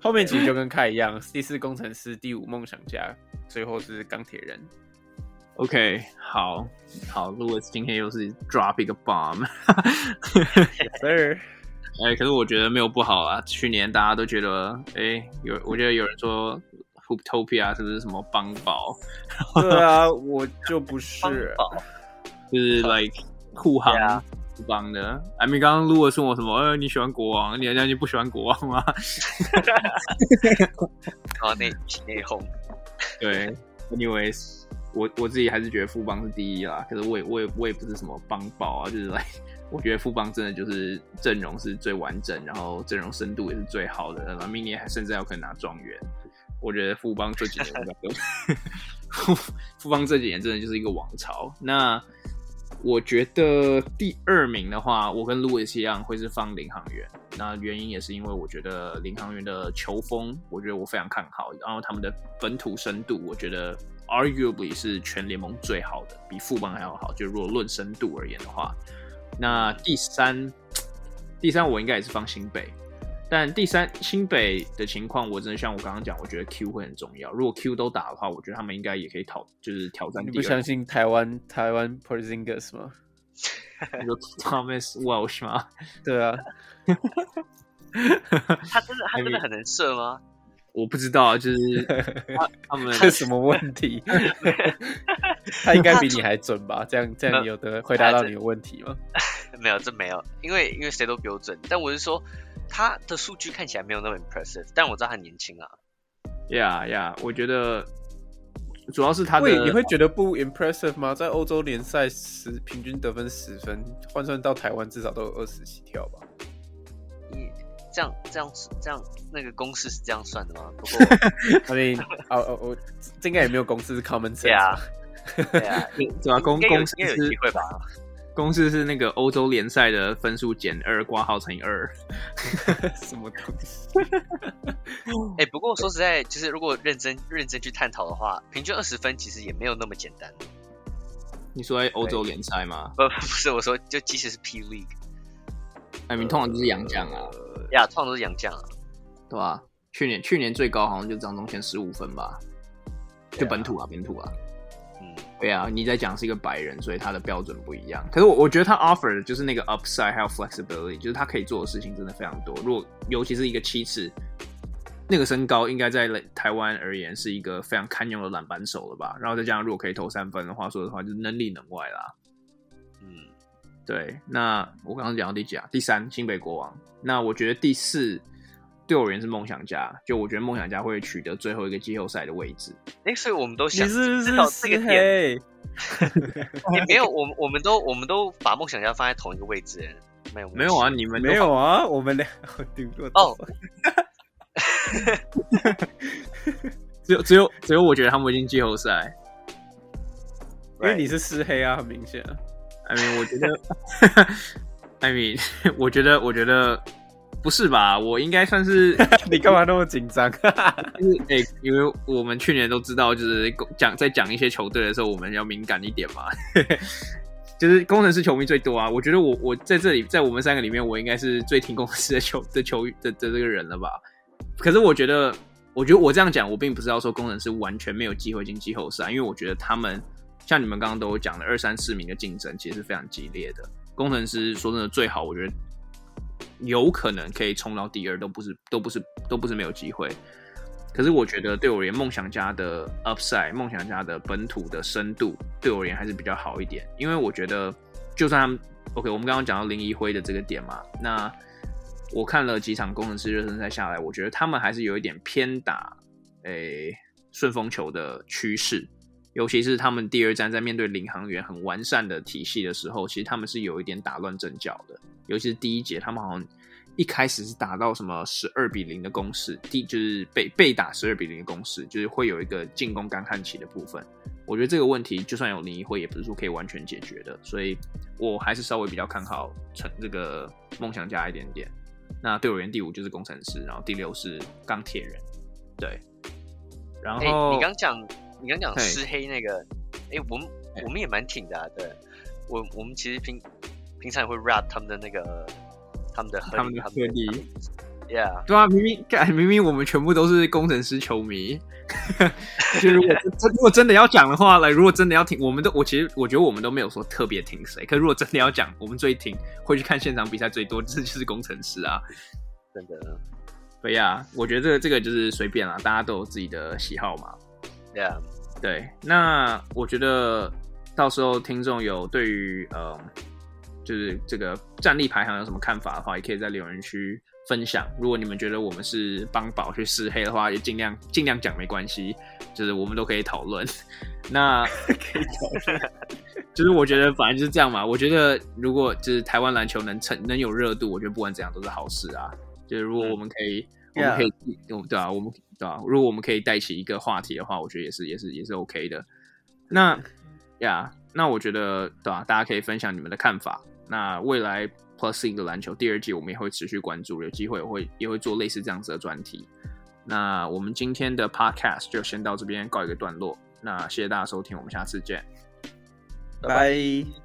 后面其实就跟开一样，第四工程师，第五梦想家，最后是钢铁人。OK，好好，Louis 今天又是 drop 一个 bomb，是，哎，可是我觉得没有不好啊。去年大家都觉得，哎，有，我觉得有人说 Hooptopia 是不是什么邦宝？对啊，我就不是，就是 like 护航富邦的。I mean，刚刚 Louis 说我什么？呃，你喜欢国王？你好像你不喜欢国王吗？啊，内内讧。对，anyways。我我自己还是觉得富邦是第一啦，可是我也我也我也不是什么邦宝啊，就是来，我觉得富邦真的就是阵容是最完整，然后阵容深度也是最好的，然后明年还甚至要可能拿状元。我觉得富邦这几年都富 富邦这几年真的就是一个王朝。那我觉得第二名的话，我跟路易斯一样会是放领航员。那原因也是因为我觉得领航员的球风，我觉得我非常看好，然后他们的本土深度，我觉得。Arguably 是全联盟最好的，比富邦还要好。就如果论深度而言的话，那第三，第三我应该也是放新北，但第三新北的情况，我真的像我刚刚讲，我觉得 Q 会很重要。如果 Q 都打的话，我觉得他们应该也可以讨，就是挑战。你不相信台湾台湾 Porzingis 吗？有 Thomas Welsh 吗？对啊，他真的他真的很能射吗？我不知道啊，就是 他，他们这什么问题？他应该比你还准吧？这样这样，你有的回答到你的问题吗？没有，这没有，因为因为谁都比我准。但我是说，他的数据看起来没有那么 impressive，但我知道他很年轻啊。呀呀，我觉得主要是他的，你会觉得不 impressive 吗？在欧洲联赛十平均得分十分，换算到台湾至少都有二十七跳吧？这样这样这样，那个公式是这样算的吗？不过，我哦哦，我这应该也没有公式是 common sense。对啊，对啊，主要公公式是机会吧？公式是那个欧洲联赛的分数减二，挂号乘以二。什么东西？哎，不过说实在，就是如果认真认真去探讨的话，平均二十分其实也没有那么简单。你说在欧洲联赛吗？不，不是，我说就即使是 P League，哎，你通常都是洋将啊。呀，通常都是洋将啊，对吧？去年去年最高好像就张宗宪十五分吧，就本土啊，本土啊。嗯，对啊，你在讲是一个白人，所以他的标准不一样。可是我我觉得他 offer 的就是那个 upside 还有 flexibility，就是他可以做的事情真的非常多。如果尤其是一个七尺，那个身高应该在台湾而言是一个非常堪用的篮板手了吧？然后再加上如果可以投三分的话，说实话就是能里能外啦。嗯。对，那我刚刚讲到第几啊？第三，新北国王。那我觉得第四，对我而言是梦想家。就我觉得梦想家会取得最后一个季后赛的位置。哎，所以我们都想知道这个点。也没有，我们我们都我们都把梦想家放在同一个位置。没有没有啊，你们没有啊，我们俩顶多哦。只有只有只有，我觉得他们会进季后赛，因为你是四黑啊，很明显。I mean，我觉得，I mean，我觉得，我觉得不是吧？我应该算是 你干嘛那么紧张？就是哎、欸，因为我们去年都知道，就是讲在讲一些球队的时候，我们要敏感一点嘛。就是工程师球迷最多啊，我觉得我我在这里，在我们三个里面，我应该是最听工程师的球的球的的这个人了吧？可是我觉得，我觉得我这样讲，我并不是要说工程师完全没有机会进季后赛，因为我觉得他们。像你们刚刚都讲的，二三四名的竞争其实是非常激烈的。工程师说真的最好，我觉得有可能可以冲到第二，都不是都不是都不是没有机会。可是我觉得对我而言，梦想家的 upside，梦想家的本土的深度，对我而言还是比较好一点。因为我觉得，就算他们 OK，我们刚刚讲到林宜辉的这个点嘛，那我看了几场工程师热身赛下来，我觉得他们还是有一点偏打诶顺风球的趋势。尤其是他们第二站在面对领航员很完善的体系的时候，其实他们是有一点打乱阵脚的。尤其是第一节，他们好像一开始是打到什么十二比零的攻势，第就是被被打十二比零的攻势，就是会有一个进攻干旱期的部分。我觉得这个问题就算有林一辉，也不是说可以完全解决的。所以我还是稍微比较看好成这个梦想家一点点。那队员第五就是工程师，然后第六是钢铁人。对，然后、欸、你刚讲。你刚讲湿黑那个，哎、欸，我们我们也蛮挺的、啊，对。我我们其实平平常也会 rap 他们的那个他们的他们的合理，Yeah，对啊，明明明明我们全部都是工程师球迷，就如果 如果真的要讲的话，来，如果真的要听，我们都我其实我觉得我们都没有说特别听谁，可是如果真的要讲，我们最听会去看现场比赛最多，这就是工程师啊，真的。对呀，我觉得这个这个就是随便啦，大家都有自己的喜好嘛。Yeah，对，那我觉得到时候听众有对于呃，就是这个战力排行有什么看法的话，也可以在留言区。分享，如果你们觉得我们是帮宝去试黑的话，也尽量尽量讲没关系，就是我们都可以讨论。那 可以讨论，就是我觉得反正就是这样嘛。我觉得如果就是台湾篮球能成能有热度，我觉得不管怎样都是好事啊。就是如果我们可以，嗯、我们可以，Yeah. 对啊，我们对啊，如果我们可以带起一个话题的话，我觉得也是也是也是 OK 的。那呀，yeah, 那我觉得对啊，大家可以分享你们的看法。那未来。Plus League 的篮球第二季，我们也会持续关注，有机会我会也会做类似这样子的专题。那我们今天的 Podcast 就先到这边告一个段落。那谢谢大家收听，我们下次见，拜拜。